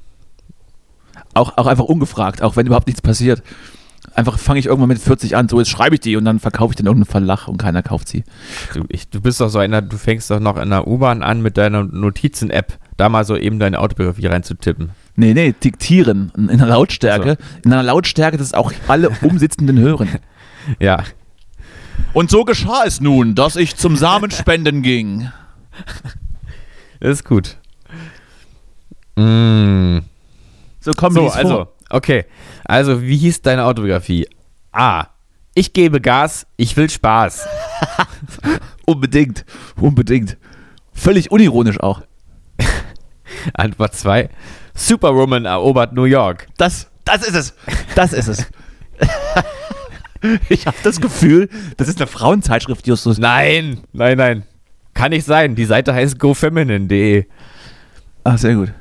Auch, auch einfach ungefragt, auch wenn überhaupt nichts passiert. Einfach fange ich irgendwann mit 40 an, so jetzt schreibe ich die und dann verkaufe ich den irgendeinen Verlag und keiner kauft sie. Du, ich, du bist doch so einer, du fängst doch noch in der U-Bahn an mit deiner Notizen-App, da mal so eben deine Autobiografie reinzutippen. Nee, nee, diktieren in einer Lautstärke. In einer Lautstärke, dass auch alle Umsitzenden hören. Ja. Und so geschah es nun, dass ich zum Samenspenden ging. Ist gut. Mm. So kommen So, wir also, vor. okay. Also, wie hieß deine Autobiografie? A. Ich gebe Gas, ich will Spaß. Unbedingt, unbedingt. Völlig unironisch auch. Antwort 2. Superwoman erobert New York. Das, das ist es. Das ist es. ich habe das Gefühl, das ist eine Frauenzeitschrift, Justus. Nein, nein, nein. Kann nicht sein. Die Seite heißt gofeminine.de. Ach, sehr gut.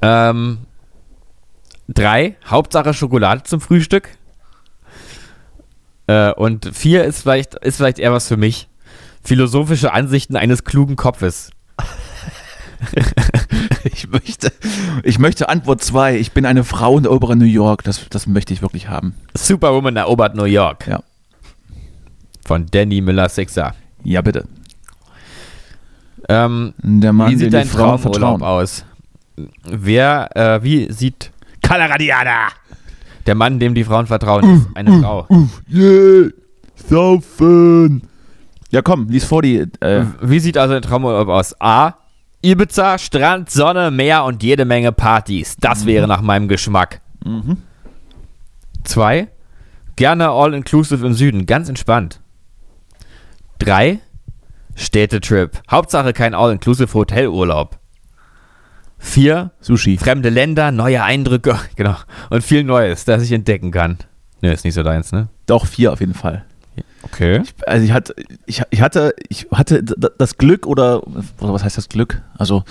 Ähm, drei, Hauptsache Schokolade zum Frühstück. Äh, und vier ist vielleicht, ist vielleicht eher was für mich. Philosophische Ansichten eines klugen Kopfes. Ich möchte, ich möchte Antwort 2. Ich bin eine Frau und erobere New York. Das, das möchte ich wirklich haben. Superwoman erobert New York. Ja. Von Danny Miller-Sixer. Ja, bitte. Ähm, Der Mann, wie sieht dein Frauen Traumurlaub aus? Wer, äh, wie sieht Kalaradiana. der Mann, dem die Frauen vertrauen, ist? Eine Frau. Yeah. Saufen. Ja, komm, lies vor die. Äh, Wie sieht also ein Traumurlaub aus? A. Ibiza, Strand, Sonne, Meer und jede Menge Partys. Das wäre nach meinem Geschmack. mhm. 2. Gerne all-inclusive im Süden, ganz entspannt. 3. Städtetrip. Hauptsache kein all-inclusive Hotelurlaub. 4. Sushi. Fremde Länder, neue Eindrücke, genau. Und viel Neues, das ich entdecken kann. Ne, ist nicht so deins, ne? Doch, vier auf jeden Fall. Okay. Also ich hatte, ich, ich hatte, ich hatte das Glück oder, oder was heißt das Glück? Also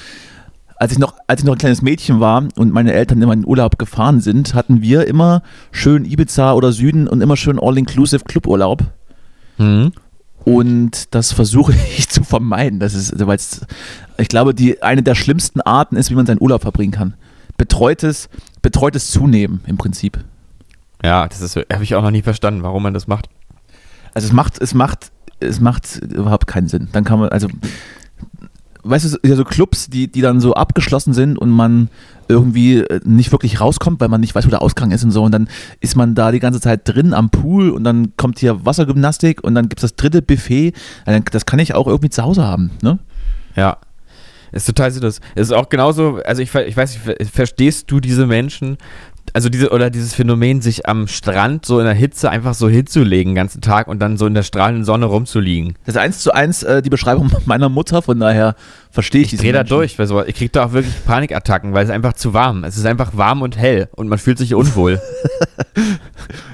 als ich noch, als ich noch ein kleines Mädchen war und meine Eltern immer in den Urlaub gefahren sind, hatten wir immer schön Ibiza oder Süden und immer schön All-Inclusive Cluburlaub. Mhm. Und das versuche ich zu vermeiden. Das ist, weil es, ich glaube, die eine der schlimmsten Arten ist, wie man seinen Urlaub verbringen kann. Betreutes, betreutes Zunehmen im Prinzip. Ja, das ist, habe ich auch noch nie verstanden, warum man das macht. Also es macht, es macht, es macht überhaupt keinen Sinn. Dann kann man, also weißt du, ja so Clubs, die, die dann so abgeschlossen sind und man irgendwie äh, nicht wirklich rauskommt, weil man nicht weiß, wo der Ausgang ist und so. Und dann ist man da die ganze Zeit drin am Pool und dann kommt hier Wassergymnastik und dann gibt es das dritte Buffet. Äh, Das kann ich auch irgendwie zu Hause haben, ne? Ja. Ist total sinnlos. Ist auch genauso, also ich, ich weiß nicht, ver- verstehst du diese Menschen, also diese, oder dieses Phänomen, sich am Strand so in der Hitze einfach so hinzulegen den ganzen Tag und dann so in der strahlenden Sonne rumzuliegen? Das ist eins zu eins äh, die Beschreibung meiner Mutter, von daher verstehe ich Ich diese drehe da durch, weil so, ich krieg da auch wirklich Panikattacken, weil es einfach zu warm. Es ist einfach warm und hell und man fühlt sich unwohl.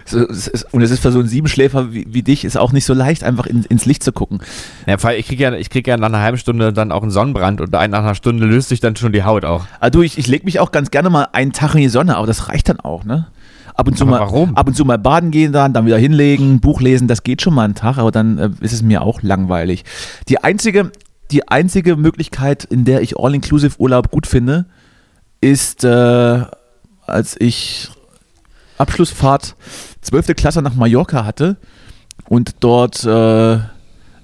Ist- es ist- Und es ist für so einen Siebenschläfer wie, wie dich, ist auch nicht so leicht, einfach in, ins Licht zu gucken. ja, ich krieg ja, ich krieg ja nach einer halben Stunde dann auch einen Sonnenbrand und nach einer Stunde löst sich dann schon die Haut auch. Also du, ich, ich lege mich auch ganz gerne mal einen Tag in die Sonne, aber das reicht dann auch, ne? Ab und zu Aber mal, warum? Ab und zu mal baden gehen dann, dann wieder hinlegen, Buch lesen, das geht schon mal einen Tag, aber dann äh, ist es mir auch langweilig. Die einzige, die einzige Möglichkeit, in der ich All-Inclusive-Urlaub gut finde, ist, äh, als ich Abschlussfahrt 12. Klasse nach Mallorca hatte und dort äh,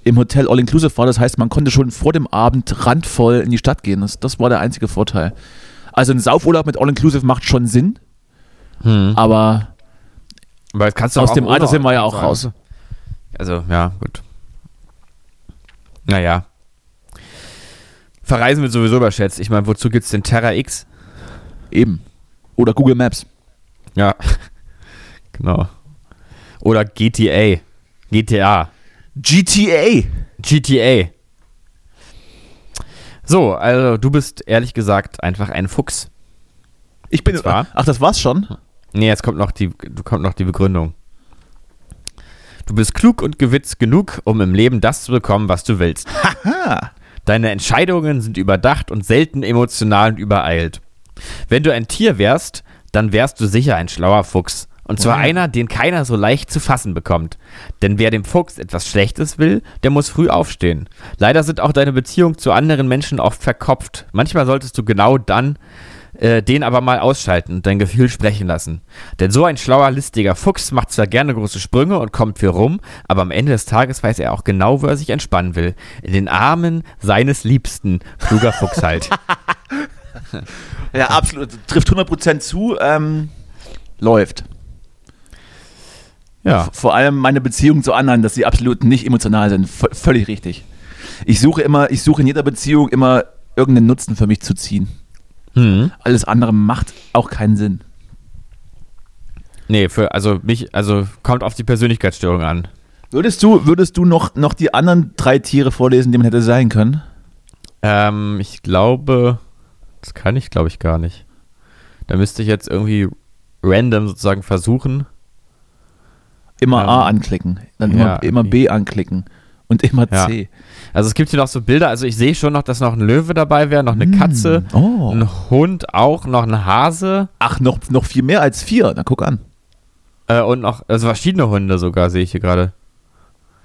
im Hotel All-Inclusive war. Das heißt, man konnte schon vor dem Abend randvoll in die Stadt gehen. Das, das war der einzige Vorteil. Also ein Saufurlaub mit All-Inclusive macht schon Sinn, aber Aber das kannst du aus dem Alter sind wir ja auch sagen. raus. Also, ja, gut. Naja. Verreisen wird sowieso überschätzt. Ich meine, wozu gibt's den Terra X? Eben. Oder Google Maps. Ja. genau. Oder GTA. GTA. GTA. GTA. So, also du bist ehrlich gesagt einfach ein Fuchs. Ich bin. Zwar. Ach, das war's schon? Nee, jetzt kommt noch die, kommt noch die Begründung. Du bist klug und gewitzt genug, um im Leben das zu bekommen, was du willst. Haha. Deine Entscheidungen sind überdacht und selten emotional und übereilt. Wenn du ein Tier wärst, dann wärst du sicher ein schlauer Fuchs. Und zwar Wow. einer, den keiner so leicht zu fassen bekommt. Denn wer dem Fuchs etwas Schlechtes will, der muss früh aufstehen. Leider sind auch deine Beziehungen zu anderen Menschen oft verkopft. Manchmal solltest du genau dann äh, den aber mal ausschalten und dein Gefühl sprechen lassen. Denn so ein schlauer, listiger Fuchs macht zwar gerne große Sprünge und kommt viel rum, aber am Ende des Tages weiß er auch genau, wo er sich entspannen will. In den Armen seines Liebsten. Kluger Fuchs halt. Ja, absolut. Trifft 100% zu. Ähm, läuft. Ja. Vor allem meine Beziehungen zu anderen, dass sie absolut nicht emotional sind. V völlig richtig. Ich suche immer, ich suche in jeder Beziehung immer irgendeinen Nutzen für mich zu ziehen. Hm. Alles andere macht auch keinen Sinn. Nee, für, also mich, also kommt auf die Persönlichkeitsstörung an. Würdest du, würdest du noch, noch die anderen drei Tiere vorlesen, die man hätte sein können? Ähm, ich glaube, das kann ich, glaube ich, gar nicht. Da müsste ich jetzt irgendwie random sozusagen versuchen. Immer Ähm, A anklicken, dann ja, immer B anklicken und immer Ja. C. Also es gibt hier noch so Bilder, also ich sehe schon noch, dass noch ein Löwe dabei wäre, noch eine Mm. Katze, Oh. ein Hund auch, noch ein Hase Ach, noch, noch viel mehr als vier. Na, guck an. äh, und noch, also verschiedene Hunde sogar, sehe ich hier gerade.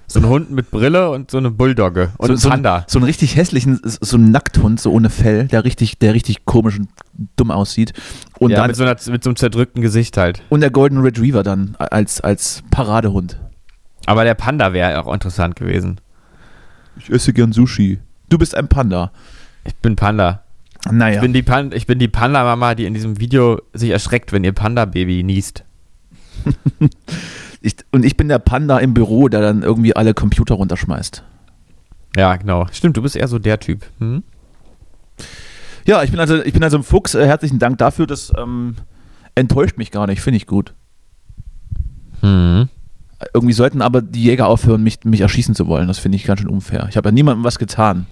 So ein Hund mit Brille und so eine Bulldogge und so, ein so, Panda. So einen richtig hässlichen, so einen Nackthund, so ohne Fell, der richtig, der richtig komisch und dumm aussieht. Und ja, dann mit so, einer, mit so einem zerdrückten Gesicht halt. und der Golden Retriever dann als, als Paradehund. Aber der Panda wäre auch interessant gewesen. Ich esse gern Sushi. Du bist ein Panda. Ich bin Panda. Naja. Ich bin die, Pan ich bin die Panda-Mama, die in diesem Video sich erschreckt, wenn ihr Panda-Baby niest. Ich, und ich bin der Panda im Büro, der dann irgendwie alle Computer runterschmeißt. Ja, genau. Stimmt, du bist eher so der Typ. Hm? Ja, ich bin also, ich bin also ein Fuchs. Äh, herzlichen Dank dafür. Das ähm, enttäuscht mich gar nicht. Finde ich gut. Hm. Irgendwie sollten aber die Jäger aufhören, mich, mich erschießen zu wollen. Das finde ich ganz schön unfair. Ich habe ja niemandem was getan.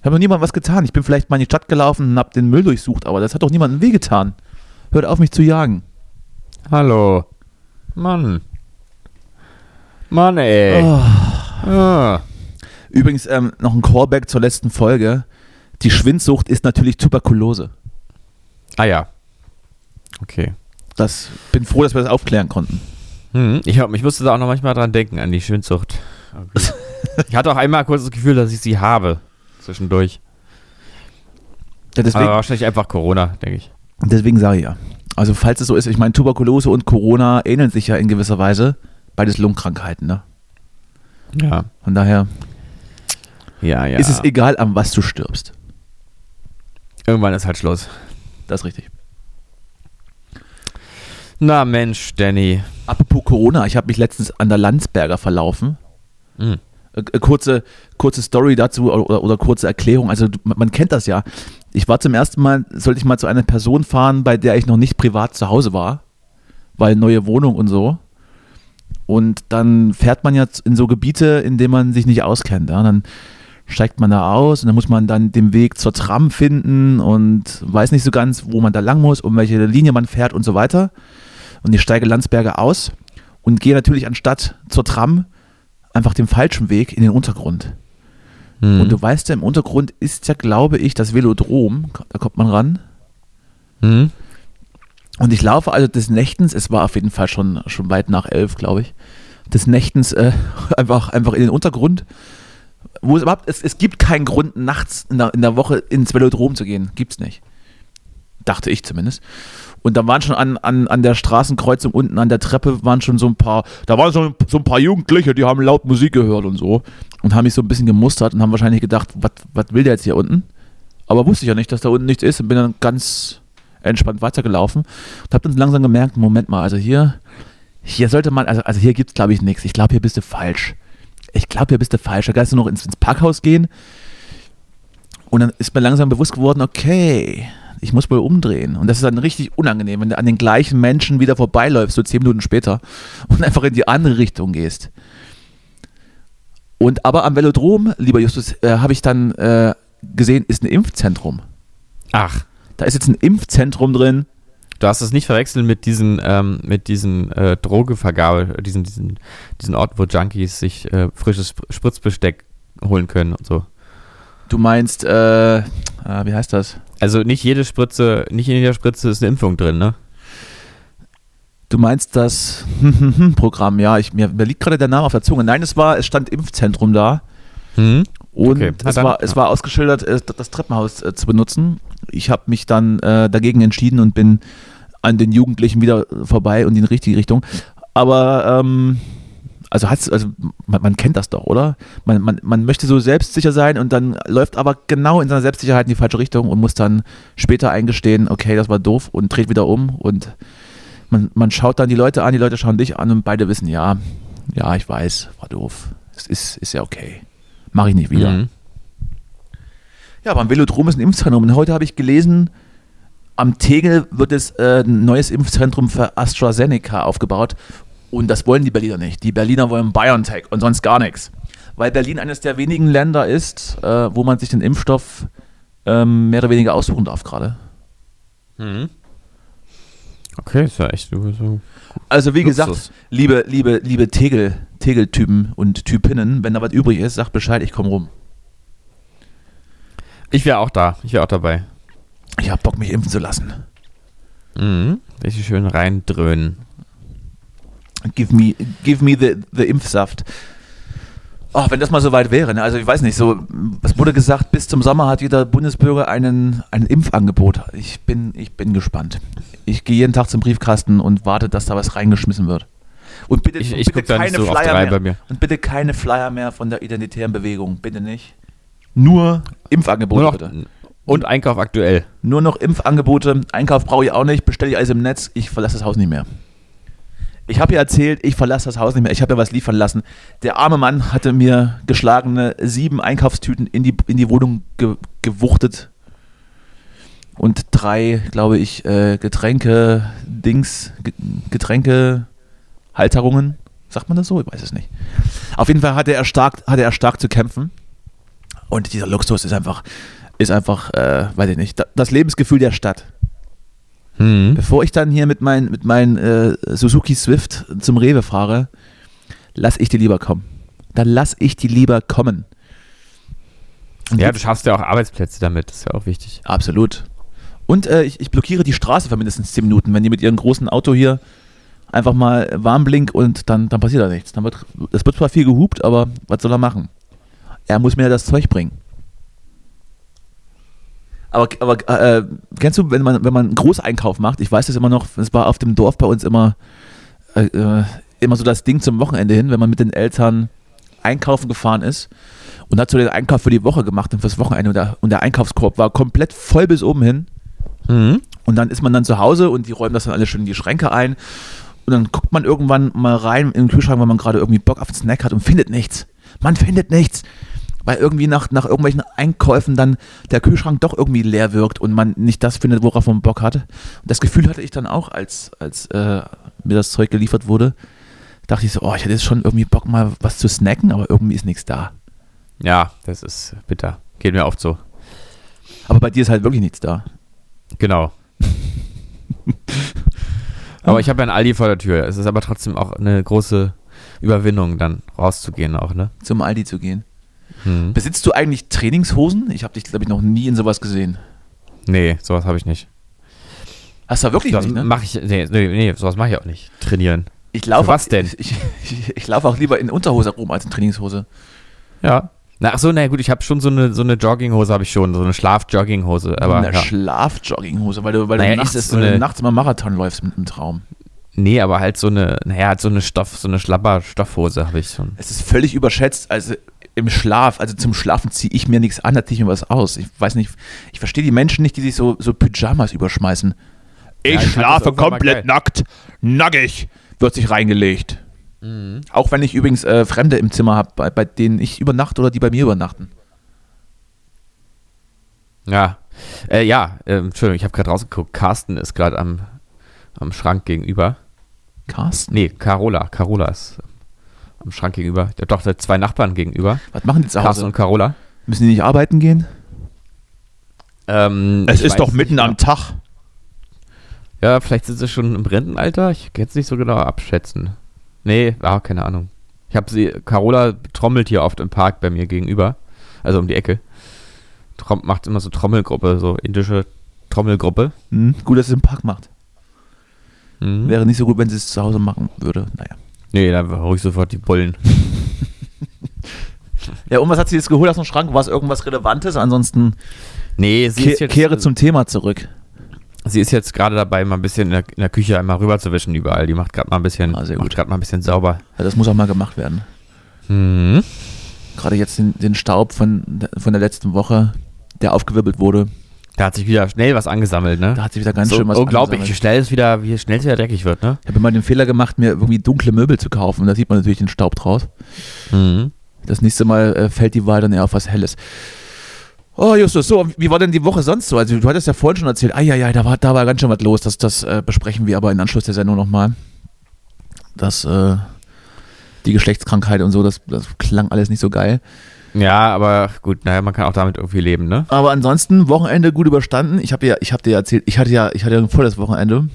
Ich habe ja niemandem was getan. Ich bin vielleicht mal in die Stadt gelaufen und habe den Müll durchsucht, aber das hat doch niemandem wehgetan. Hört auf, mich zu jagen. Hallo. Mann. Mann, ey. Oh. Ah. Übrigens ähm, noch ein Callback zur letzten Folge. Die Schwindsucht ist natürlich Tuberkulose. Ah ja. Okay. Das bin froh, dass wir das aufklären konnten. Hm. Ich, hab, ich musste da auch noch manchmal dran denken, an die Schwindsucht. Okay. ich hatte auch einmal kurz das Gefühl, dass ich sie habe. Zwischendurch. Ja, deswegen Aber wahrscheinlich einfach Corona, denke ich. deswegen sage ich ja. Also falls es so ist, ich meine, Tuberkulose und Corona ähneln sich ja in gewisser Weise. Beides Lungenkrankheiten, ne? Ja. Von daher, Ja, ja. ist es egal, an was du stirbst. Irgendwann ist halt Schluss. Das ist richtig. Na Mensch, Danny. Apropos Corona, ich habe mich letztens an der Landsberger verlaufen. Hm. Äh, äh, kurze, kurze Story dazu oder, oder, kurze Erklärung. Also man kennt das ja. Ich war zum ersten Mal, sollte ich mal zu einer Person fahren, bei der ich noch nicht privat zu Hause war, weil neue Wohnung und so. Und dann fährt man ja in so Gebiete, in denen man sich nicht auskennt. Ja? Dann steigt man da aus und dann muss man dann den Weg zur Tram finden und weiß nicht so ganz, wo man da lang muss, um welche Linie man fährt und so weiter. Und ich steige Landsberger aus und gehe natürlich anstatt zur Tram einfach den falschen Weg in den Untergrund. Hm. Und du weißt ja, im Untergrund ist ja, glaube ich, das Velodrom. Da kommt man ran. Hm? Und ich laufe also des Nächtens, es war auf jeden Fall schon, schon weit nach elf, glaube ich, des Nächtens äh, einfach, einfach in den Untergrund, wo es überhaupt, es, es gibt keinen Grund, nachts in der, in der Woche ins Velodrom zu gehen. Gibt's nicht. Dachte ich zumindest. Und da waren schon an, an, an der Straßenkreuzung unten an der Treppe waren schon so ein paar, da waren so, so ein paar Jugendliche, die haben laut Musik gehört und so und haben mich so ein bisschen gemustert und haben wahrscheinlich gedacht, was will der jetzt hier unten? Aber wusste ich ja nicht, dass da unten nichts ist und bin dann ganz entspannt weitergelaufen und habe dann langsam gemerkt, Moment mal, also hier, hier sollte man, also, also hier gibt es glaube ich nichts. Ich glaube, hier bist du falsch. Ich glaube, hier bist du falsch. Da kannst du noch ins, ins Parkhaus gehen und dann ist mir langsam bewusst geworden, okay, ich muss wohl umdrehen. Und das ist dann richtig unangenehm, wenn du an den gleichen Menschen wieder vorbeiläufst, so zehn Minuten später, und einfach in die andere Richtung gehst. Und aber am Velodrom, lieber Justus, äh, habe ich dann äh, gesehen, ist ein Impfzentrum. Ach, Da ist jetzt ein Impfzentrum drin. du hast es nicht verwechseln mit diesen, ähm, mit diesen äh, Drogevergabe, diesen, diesen, diesen Ort, wo Junkies sich äh, frisches Sp- Spritzbesteck holen können und so. Du meinst, äh, äh, wie heißt das? Also nicht jede Spritze, nicht in jeder Spritze ist eine Impfung drin, ne? Du meinst das Programm, ja, ich, mir, mir liegt gerade der Name auf der Zunge. Nein, es war, es stand Impfzentrum da. Hm? Und Okay, es, dann, war, es war ausgeschildert, äh, das Treppenhaus äh, zu benutzen. Ich habe mich dann äh, dagegen entschieden und bin an den Jugendlichen wieder vorbei und in die richtige Richtung. Aber, ähm, also, also man, man kennt das doch, oder? Man, man, man möchte so selbstsicher sein und dann läuft aber genau in seiner Selbstsicherheit in die falsche Richtung und muss dann später eingestehen, okay, das war doof und dreht wieder um und man, man schaut dann die Leute an, die Leute schauen dich an und beide wissen, ja, ja, ich weiß, war doof. Es ist, ist ja okay. Mache ich nicht wieder. Mhm. Ja, beim Velodrom ist ein Impfzentrum. Und heute habe ich gelesen, am Tegel wird es äh, ein neues Impfzentrum für AstraZeneca aufgebaut. Und das wollen die Berliner nicht. Die Berliner wollen BioNTech und sonst gar nichts. Weil Berlin eines der wenigen Länder ist, äh, wo man sich den Impfstoff ähm, mehr oder weniger aussuchen darf gerade. Mhm. Okay, ist ja echt so. so. Also wie Luxus. gesagt, liebe, liebe, liebe Tegel, Tegel-Typen und Typinnen, wenn da was übrig ist, sagt Bescheid, ich komme rum. Ich wäre auch da. Ich wäre auch dabei. Ich habe Bock, mich impfen zu lassen. Mhm. Richtig schön reindröhnen. Give me, give me the, the Impfsaft. Oh, wenn das mal so weit wäre, ne? also ich weiß nicht, so, es wurde gesagt, bis zum Sommer hat jeder Bundesbürger einen, ein Impfangebot. Ich bin, ich bin gespannt. Ich gehe jeden Tag zum Briefkasten und warte, dass da was reingeschmissen wird. Und bitte, Ich, ich bitte nicht so Flyer mehr. mir. Und bitte keine Flyer mehr von der identitären Bewegung. Bitte nicht. Nur Impfangebote, Nur noch, bitte. und Einkauf aktuell. Nur noch Impfangebote. Einkauf brauche ich auch nicht. Bestelle ich alles im Netz. Ich verlasse das Haus nicht mehr. Ich habe ja erzählt, ich verlasse das Haus nicht mehr. Ich habe ja was liefern lassen. Der arme Mann hatte mir geschlagene sieben Einkaufstüten in die, in die Wohnung ge gewuchtet. Und drei, glaube ich, äh, Getränke, Dings, Ge- Getränke, Halterungen. Sagt man das so? Ich weiß es nicht. Auf jeden Fall hatte er stark, hatte er stark zu kämpfen. Und dieser Luxus ist einfach, ist einfach, äh, weiß ich nicht, da- das Lebensgefühl der Stadt. Mhm. Bevor ich dann hier mit meinem mit mein, äh, Suzuki Swift zum Rewe fahre, lass ich die lieber kommen. Dann lass ich die lieber kommen. Und Ja, du schaffst ja auch Arbeitsplätze damit. Das ist ja auch wichtig. Absolut. Und äh, ich, ich blockiere die Straße für mindestens 10 Minuten, wenn die mit ihrem großen Auto hier einfach mal warm blink und dann, dann passiert da nichts. Dann wird, es wird zwar viel gehupt, aber was soll er machen? Er muss mir das Zeug bringen. Aber, aber äh, kennst du, wenn man, wenn man einen Großeinkauf macht, ich weiß das immer noch, es war auf dem Dorf bei uns immer, äh, äh, immer so das Ding zum Wochenende hin, wenn man mit den Eltern einkaufen gefahren ist und hat so den Einkauf für die Woche gemacht und fürs Wochenende und der, und der Einkaufskorb war komplett voll bis oben hin. Mhm. Und dann ist man dann zu Hause und die räumen das dann alle schön in die Schränke ein. Und dann guckt man irgendwann mal rein in den Kühlschrank, weil man gerade irgendwie Bock auf einen Snack hat und findet nichts. Man findet nichts. Weil irgendwie nach, nach irgendwelchen Einkäufen dann der Kühlschrank doch irgendwie leer wirkt und man nicht das findet, worauf man Bock hat. Und das Gefühl hatte ich dann auch, als, als äh, mir das Zeug geliefert wurde. Dachte ich so, oh, ich hätte jetzt schon irgendwie Bock mal was zu snacken, aber irgendwie ist nichts da. Ja, das ist bitter. Geht mir oft so. Aber bei dir ist halt wirklich nichts da. Genau. aber ich habe ja ein Aldi vor der Tür. Es ist aber trotzdem auch eine große Überwindung, dann rauszugehen auch, ne? Zum Aldi zu gehen. Hm. Besitzt du eigentlich Trainingshosen? Ich habe dich, glaube ich, noch nie in sowas gesehen. Nee, sowas habe ich nicht. Hast du wirklich Das nicht, ne? mache ich, nee, nee, nee sowas mache ich auch nicht. Trainieren. Ich laufe was denn? Ich, ich, ich laufe auch lieber in Unterhose rum als in Trainingshose. Ja. Na, ach so, na gut, ich habe schon so eine, so eine Jogginghose, habe ich schon, so eine Schlaf-Jogginghose, eine ja. Schlafjogginghose, weil du, weil Naja, du nachts, so eine- nachts immer Marathon läufst mit einem Traum. nee, aber halt so eine, naja, halt so eine Stoff, so eine Schlapper-Stoffhose habe ich schon. Es ist völlig überschätzt. Also im Schlaf, also zum Schlafen ziehe ich mir nichts an, da ziehe ich mir was aus. Ich weiß nicht, ich verstehe die Menschen nicht, die sich so, so Pyjamas überschmeißen. Ich, das schlafe komplett nackt, nackig, wird sich reingelegt. Mhm. Auch wenn ich übrigens äh, Fremde im Zimmer habe, bei, bei denen ich übernachte oder die bei mir übernachten. Ja. Äh, ja, ähm, Entschuldigung, ich habe gerade rausgeguckt. Carsten ist gerade am, am Schrank gegenüber. Carsten? Nee, Carola. Carola ist am Schrank gegenüber. Ja, Doch, der zwei Nachbarn gegenüber. Was machen die zu Carsten Hause? und Carola. Müssen die nicht arbeiten gehen? Ähm, Es ist doch mitten nicht am Tag. Ja, vielleicht sind sie schon im Rentenalter. Ich kann es nicht so genau abschätzen. Nee, ah, keine Ahnung. Ich habe sie, Carola trommelt hier oft im Park bei mir gegenüber. Also um die Ecke. Trom, macht immer so Trommelgruppe, so indische Trommelgruppe. Hm, gut, dass es im Park macht. Mhm. Wäre nicht so gut, wenn sie es zu Hause machen würde. Naja. Nee, da hole ich sofort die Bullen. Ja, und was hat sie jetzt geholt aus dem Schrank? War es irgendwas Relevantes? Ansonsten Nee, sie ke ist jetzt, kehre zum Thema zurück. sie ist jetzt gerade dabei, mal ein bisschen in der, in der Küche einmal rüberzuwischen überall. Die macht gerade mal ein bisschen, Ah, sehr macht gerade mal ein bisschen sauber. Ja, das muss auch mal gemacht werden. Mhm. Gerade jetzt den, den Staub von, von der letzten Woche, der aufgewirbelt wurde, Da hat sich wieder schnell was angesammelt, ne? da hat sich wieder ganz so schön was unglaublich, wie angesammelt. schnell es wieder, wie schnell es wieder dreckig wird, ne? Ich habe immer den Fehler gemacht, mir irgendwie dunkle Möbel zu kaufen. Da sieht man natürlich den Staub draus. Mhm. Das nächste Mal äh, fällt die Wahl dann eher auf was Helles. Oh, Justus, so, wie war denn die Woche sonst so? Also, du hattest ja vorhin schon erzählt, ah ja, ja, da war, da war ganz schön was los. Das, das äh, besprechen wir aber in Anschluss der Sendung nochmal. Das, äh, die Geschlechtskrankheit und so, das, das klang alles nicht so geil. Ja, aber gut, naja, man kann auch damit irgendwie leben, ne? Aber ansonsten, Wochenende gut überstanden. Ich habe dir, ich hab dir erzählt, ich hatte ja, ich hatte ja ein volles Wochenende.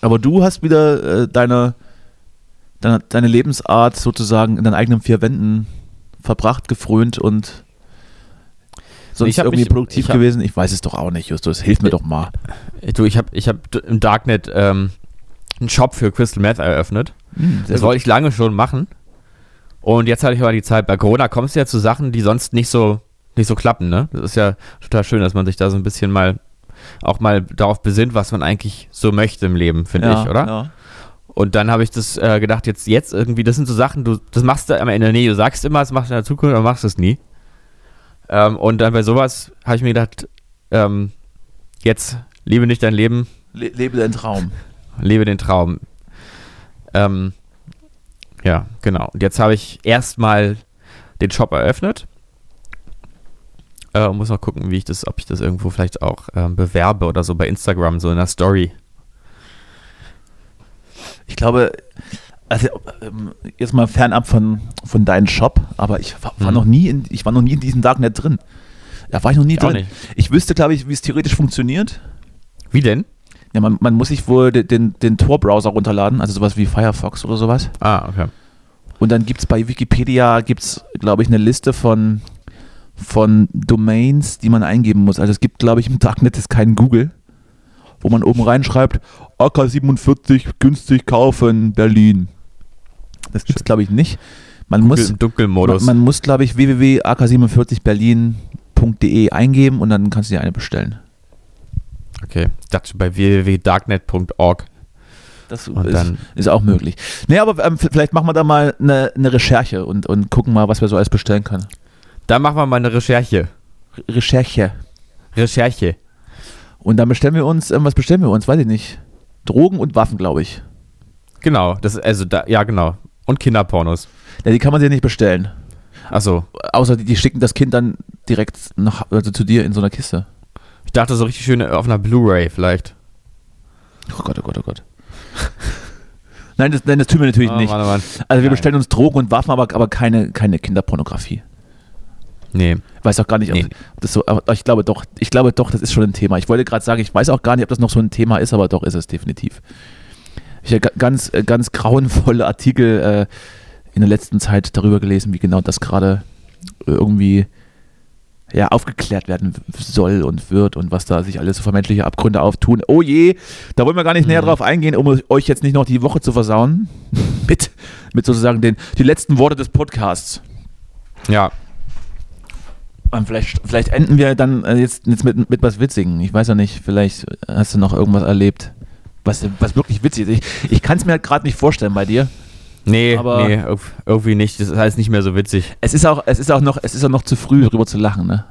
Aber du hast wieder äh, deine, deine, deine Lebensart sozusagen in deinen eigenen vier Wänden verbracht, gefrönt und sonst Ich irgendwie mich- produktiv ich hab- gewesen. Ich weiß es doch auch nicht, Justus. Hilf mir doch mal. Du, ich habe ich hab im Darknet ähm, einen Shop für Crystal Meth eröffnet. Hm, Das wollte ich lange schon machen. Und jetzt hatte ich aber die Zeit, bei Corona kommst du ja zu Sachen, die sonst nicht so, nicht so klappen, ne? Das ist ja total schön, dass man sich da so ein bisschen mal auch mal darauf besinnt, was man eigentlich so möchte im Leben, finde ja, ich, oder? Ja. Und dann habe ich das äh, gedacht, jetzt, jetzt irgendwie, das sind so Sachen, du, das machst du am Ende nie. Du sagst immer, das machst du in der Zukunft, aber machst es nie. Ähm, und dann bei sowas habe ich mir gedacht, ähm, jetzt lebe nicht dein Leben, Le lebe deinen Traum. lebe den Traum. Ähm, ja, genau. Und jetzt habe ich erstmal den Shop eröffnet. Äh, muss noch gucken, wie ich das, ob ich das irgendwo vielleicht auch ähm, bewerbe oder so bei Instagram, so in der Story. Ich glaube, also ähm, jetzt mal fernab von, von deinem Shop, aber ich war, Mhm. noch nie in, ich war noch nie in diesem Darknet drin. Da war ich noch nie Ich drin. Ich wüsste, glaube ich, wie es theoretisch funktioniert. Wie denn? Ja, man, man muss sich wohl den, den, den Tor-Browser runterladen, also sowas wie Firefox oder sowas. Ah, okay. Und dann gibt es bei Wikipedia, gibt's, glaube ich, eine Liste von, von Domains, die man eingeben muss. Also es gibt, glaube ich, im Darknet ist kein Google, wo man oben reinschreibt, AK47 günstig kaufen, Berlin. Das gibt es, glaube ich, nicht. Man muss, Im Dunkelmodus. man, man muss, glaube ich, www.ak47berlin.de eingeben und dann kannst du dir eine bestellen. Okay. Ich dachte bei www.darknet.org. Das Und ist, dann- ist auch möglich. Nee, aber ähm, vielleicht machen wir da mal eine, eine Recherche und, und gucken mal, was wir so alles bestellen können. Da machen wir mal eine Recherche. Recherche. Recherche. Und dann bestellen wir uns, ähm, was bestellen wir uns? Weiß ich nicht. Drogen und Waffen, glaube ich. Genau, das also da, ja genau. Und Kinderpornos. Ja, die kann man sich nicht bestellen. Achso, Außer die, die schicken das Kind dann direkt nach, also zu dir in so einer Kiste. Ich dachte so richtig schön auf einer Blu-ray vielleicht. Oh Gott, oh Gott, oh Gott. nein, das, nein, das tun wir natürlich Oh, nicht. Mann, oh Mann. Also wir bestellen uns Drogen und Waffen, aber, aber keine, keine Kinderpornografie. Nee. Weiß auch gar nicht, ob, Nee. das so, aber ich glaube doch, ich glaube doch, das ist schon ein Thema. Ich wollte gerade sagen, ich weiß auch gar nicht, ob das noch so ein Thema ist, aber doch ist es definitiv. Ich habe ganz, äh, ganz grauenvolle Artikel äh, in der letzten Zeit darüber gelesen, wie genau das gerade irgendwie ja, aufgeklärt werden soll und wird und was da sich alles für menschliche Abgründe auftun. Oh je, da wollen wir gar nicht näher Mhm. drauf eingehen, um euch jetzt nicht noch die Woche zu versauen. mit, mit sozusagen den, die letzten Worte des Podcasts. Ja. Und vielleicht, vielleicht enden wir dann äh, jetzt, jetzt mit, mit was Witzigen. Ich weiß ja nicht, vielleicht hast du noch irgendwas erlebt, was, was wirklich witzig ist. Ich, ich kann es mir halt gerade nicht vorstellen bei dir. Nee, Aber- nee, irg- irgendwie nicht. Das ist alles nicht mehr so witzig. Es ist auch, es ist auch noch, es ist auch noch zu früh, darüber zu lachen, ne?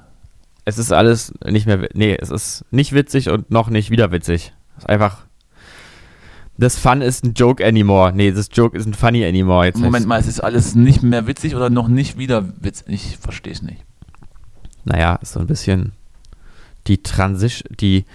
Es ist alles nicht mehr. Nee, es ist nicht witzig und noch nicht wieder witzig. Es ist einfach. Das Fun ist ein Joke anymore. Nee, das Joke isn't funny anymore. Jetzt Moment heißt- mal, es ist alles nicht mehr witzig oder noch nicht wieder witzig? Ich verstehe es nicht. Naja, ist so ein bisschen die Transition, die.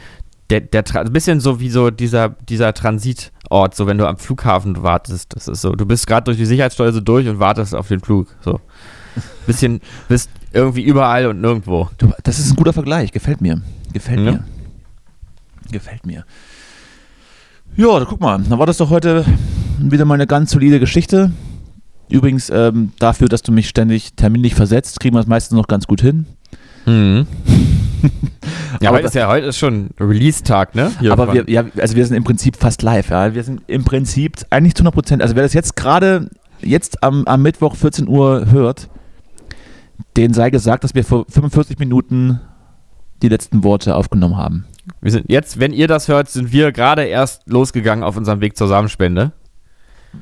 Der, der ein bisschen so wie so dieser, dieser Transitort, so wenn du am Flughafen wartest. Das ist so, du bist gerade durch die Sicherheitssteuer durch und wartest auf den Flug. So. Bisschen, bist irgendwie überall und nirgendwo. Du, das ist ein guter Vergleich, gefällt mir. Gefällt Ja. mir. Gefällt mir. Ja, guck mal, dann war das doch heute wieder mal eine ganz solide Geschichte. Übrigens, ähm, dafür, dass du mich ständig terminlich versetzt, kriegen wir das meistens noch ganz gut hin. Mhm. ja, Aber- heute ist ja heute ist schon Release-Tag, ne? Hier Aber wir, ja, also wir sind im Prinzip fast live, ja. Wir sind im Prinzip eigentlich zu 100 Prozent. Also wer das jetzt gerade, jetzt am, am Mittwoch 14 Uhr hört, denen sei gesagt, dass wir vor 45 Minuten die letzten Worte aufgenommen haben. wir sind jetzt, wenn ihr das hört, sind wir gerade erst losgegangen auf unserem Weg zur Samenspende.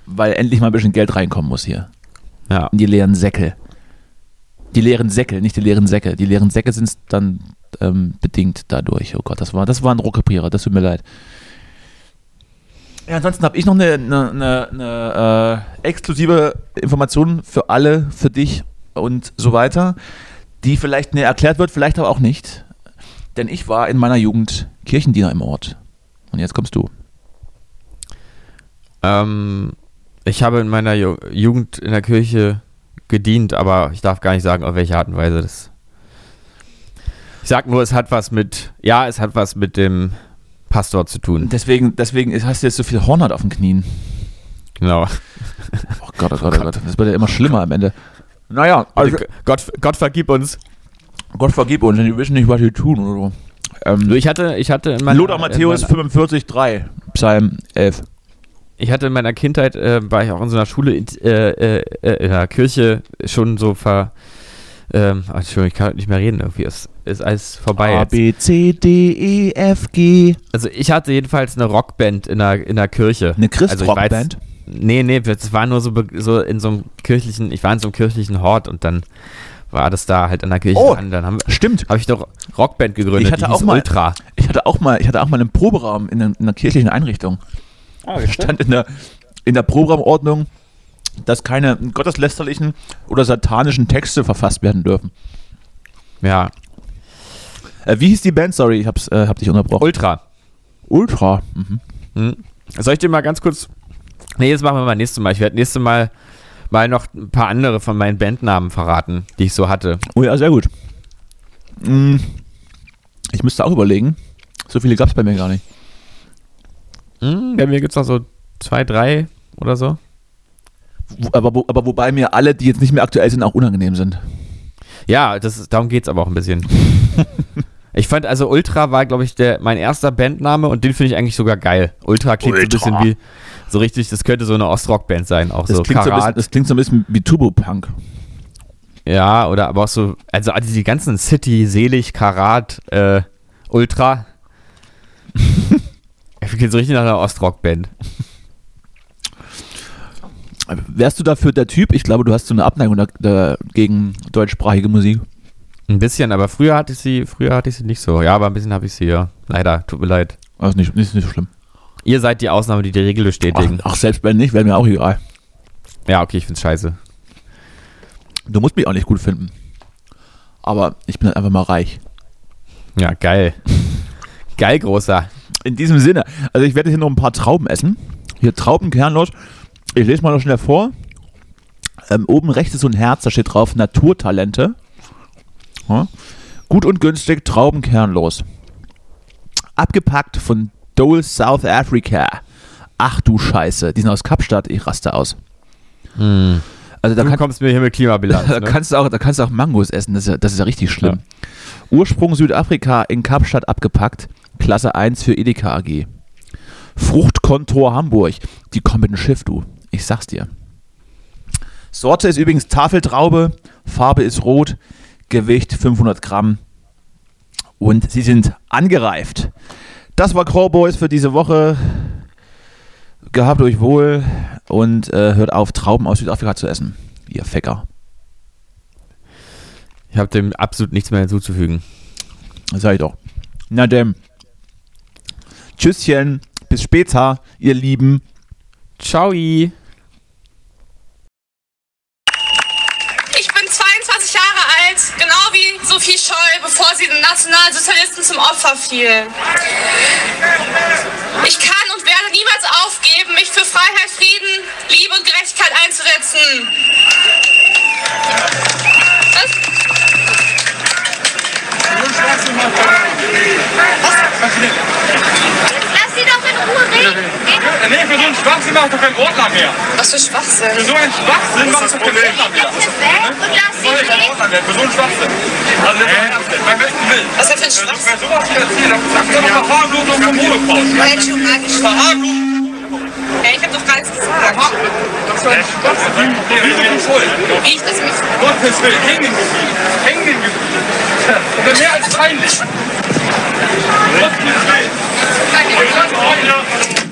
Weil endlich mal ein bisschen Geld reinkommen muss hier. Ja. In die leeren Säcke. Die leeren Säcke, nicht die leeren Säcke. Die leeren Säcke sind dann ähm, bedingt dadurch. Oh Gott, das war, das war ein Rohrkrepierer, das tut mir leid. Ja, ansonsten habe ich noch eine, eine, eine, eine äh, exklusive Information für alle, für dich und so weiter, die vielleicht näher erklärt wird, vielleicht aber auch nicht. Denn ich war in meiner Jugend Kirchendiener im Ort. Und jetzt kommst du. Ähm, ich habe in meiner Ju Jugend in der Kirche gedient, aber ich darf gar nicht sagen, auf welche Art und Weise das. Ich sag nur, es hat was mit, ja, es hat was mit dem Pastor zu tun. Deswegen, deswegen hast du jetzt so viel Hornhaut auf den Knien. Genau. Oh Gott, oh Gott, oh Gott. Das wird ja immer schlimmer am Ende. Naja, also Gott, Gott vergib uns. Gott vergib uns, denn die wissen nicht, was sie tun oder so. Ähm, ich hatte, ich hatte in meiner, Lothar Matthäus in meiner, 45, 3, Psalm 11. ich hatte in meiner Kindheit, äh, war ich auch in so einer Schule, äh, äh, äh, in der Kirche schon so ver, ähm, ach, Entschuldigung, ich kann heute nicht mehr reden, irgendwie ist, ist alles vorbei A, jetzt. B, C, D, E, F, G. Also ich hatte jedenfalls eine Rockband in der, in der Kirche. Eine Also ich Christrockband? Nee, nee, das war nur so, so in so einem kirchlichen, ich war in so einem kirchlichen Hort und dann war das da halt an der Kirche Oh. dran. Dann habe Stimmt. hab ich doch Rockband gegründet, Ich hatte die auch mal- Ultra. Ich hatte auch mal, ich hatte auch mal einen Proberaum in, einer- in einer kirchlichen Einrichtung. Ah, Da stand in der, in der Proberaumordnung, dass keine gotteslästerlichen oder satanischen Texte verfasst werden dürfen. Ja, Äh, wie hieß die Band? Sorry, ich hab's, äh, hab dich unterbrochen. Ultra. Ultra. Mhm. Hm. Soll ich dir mal ganz kurz. Nee, das machen wir mal nächstes Mal. Ich werde nächstes Mal mal noch ein paar andere von meinen Bandnamen verraten, die ich so hatte. Oh ja, sehr gut. Mm, Ich müsste auch überlegen. So viele gab es bei mir gar nicht. Hm, bei mir gibt es noch so zwei, drei oder so. Aber, wo, aber wobei mir alle, die jetzt nicht mehr aktuell sind, auch unangenehm sind. Ja, das darum geht es aber auch ein bisschen. ich fand also Ultra war, glaube ich, der, mein erster Bandname und den finde ich eigentlich sogar geil. Ultra klingt Ultra. so ein bisschen wie, so richtig, das könnte so eine Ostrock-Band sein, auch Das, so klingt so ein bisschen, das klingt so ein bisschen wie Turbo-Punk. ja, oder aber auch so, also die ganzen City, Selig, Karat, äh, Ultra. Ich klingt so richtig nach einer Ostrock-Band. Wärst du dafür der Typ? Ich glaube, du hast so eine Abneigung gegen deutschsprachige Musik. Ein bisschen, aber früher hatte ich sie, früher hatte ich sie nicht so. Ja, aber ein bisschen habe ich sie ja. Leider, tut mir leid. Also nicht, nicht, nicht so schlimm. Ihr seid die Ausnahme, die die Regel Ach, bestätigen. ach, selbst wenn nicht, wäre mir auch egal. Ja, okay, ich find's scheiße. Du musst mich auch nicht gut finden. Aber ich bin halt einfach mal reich. Ja, geil. geil, großer. In diesem Sinne, also ich werde hier noch ein paar Trauben essen. Hier Traubenkernlos. Ich lese mal noch schnell vor. Ähm, oben rechts ist so ein Herz, da steht drauf Naturtalente. Ja. Gut und günstig, Traubenkernlos. Abgepackt von Dole South Africa. Ach du Scheiße, die sind aus Kapstadt, ich raste aus. Also da Du kann, kommst mir hier mit Klimabilanz. da Ne? kannst du auch, da kannst du auch Mangos essen, das ist ja, das ist ja richtig schlimm. Ursprung Südafrika in Kapstadt abgepackt, Klasse 1 für Edeka AG. Fruchtkontor Hamburg, die kommen mit dem Schiff, du. Ich sag's dir. Sorte ist übrigens Tafeltraube, Farbe ist rot, Gewicht 500 Gramm und sie sind angereift. Das war Crawboys für diese Woche. Gehabt euch wohl und äh, hört auf, Trauben aus Südafrika zu essen. Ihr Fecker. Ich habe dem absolut nichts mehr hinzuzufügen. Das sag ich doch. Na denn. Tschüsschen. Bis später, ihr Lieben. Ciao bin 22 Jahre alt, genau wie Sophie Scholl, bevor sie den Nationalsozialisten zum Opfer fiel. Ich kann und werde niemals aufgeben, mich für Freiheit, Frieden, Liebe und Gerechtigkeit einzusetzen. Was? Lass reden. Nee, für so einen Schwachsinn macht doch keinen Ordner mehr. Was für Schwachsinn. Für so einen Schwachsinn macht doch keinen Ordner mehr. sie Soll ich keinen reden. Ordner mehr? Für so einen Schwachsinn. Also ernst, beim besten Willen. Was denn für ein Schwachsinn? wer sowas hier erzählt, dann sagt er doch mal Verharmlosung vom Holocaust. Verharmlosung. Ja, ich hab doch gar nichts gesagt. Das ist ein Schwachsinn. Wieso du schuld? Wie ich das mich. Gottes Willen, hängen geblieben. Hängen geblieben. Und mehr als peinlich. Rechts, rechts, rechts.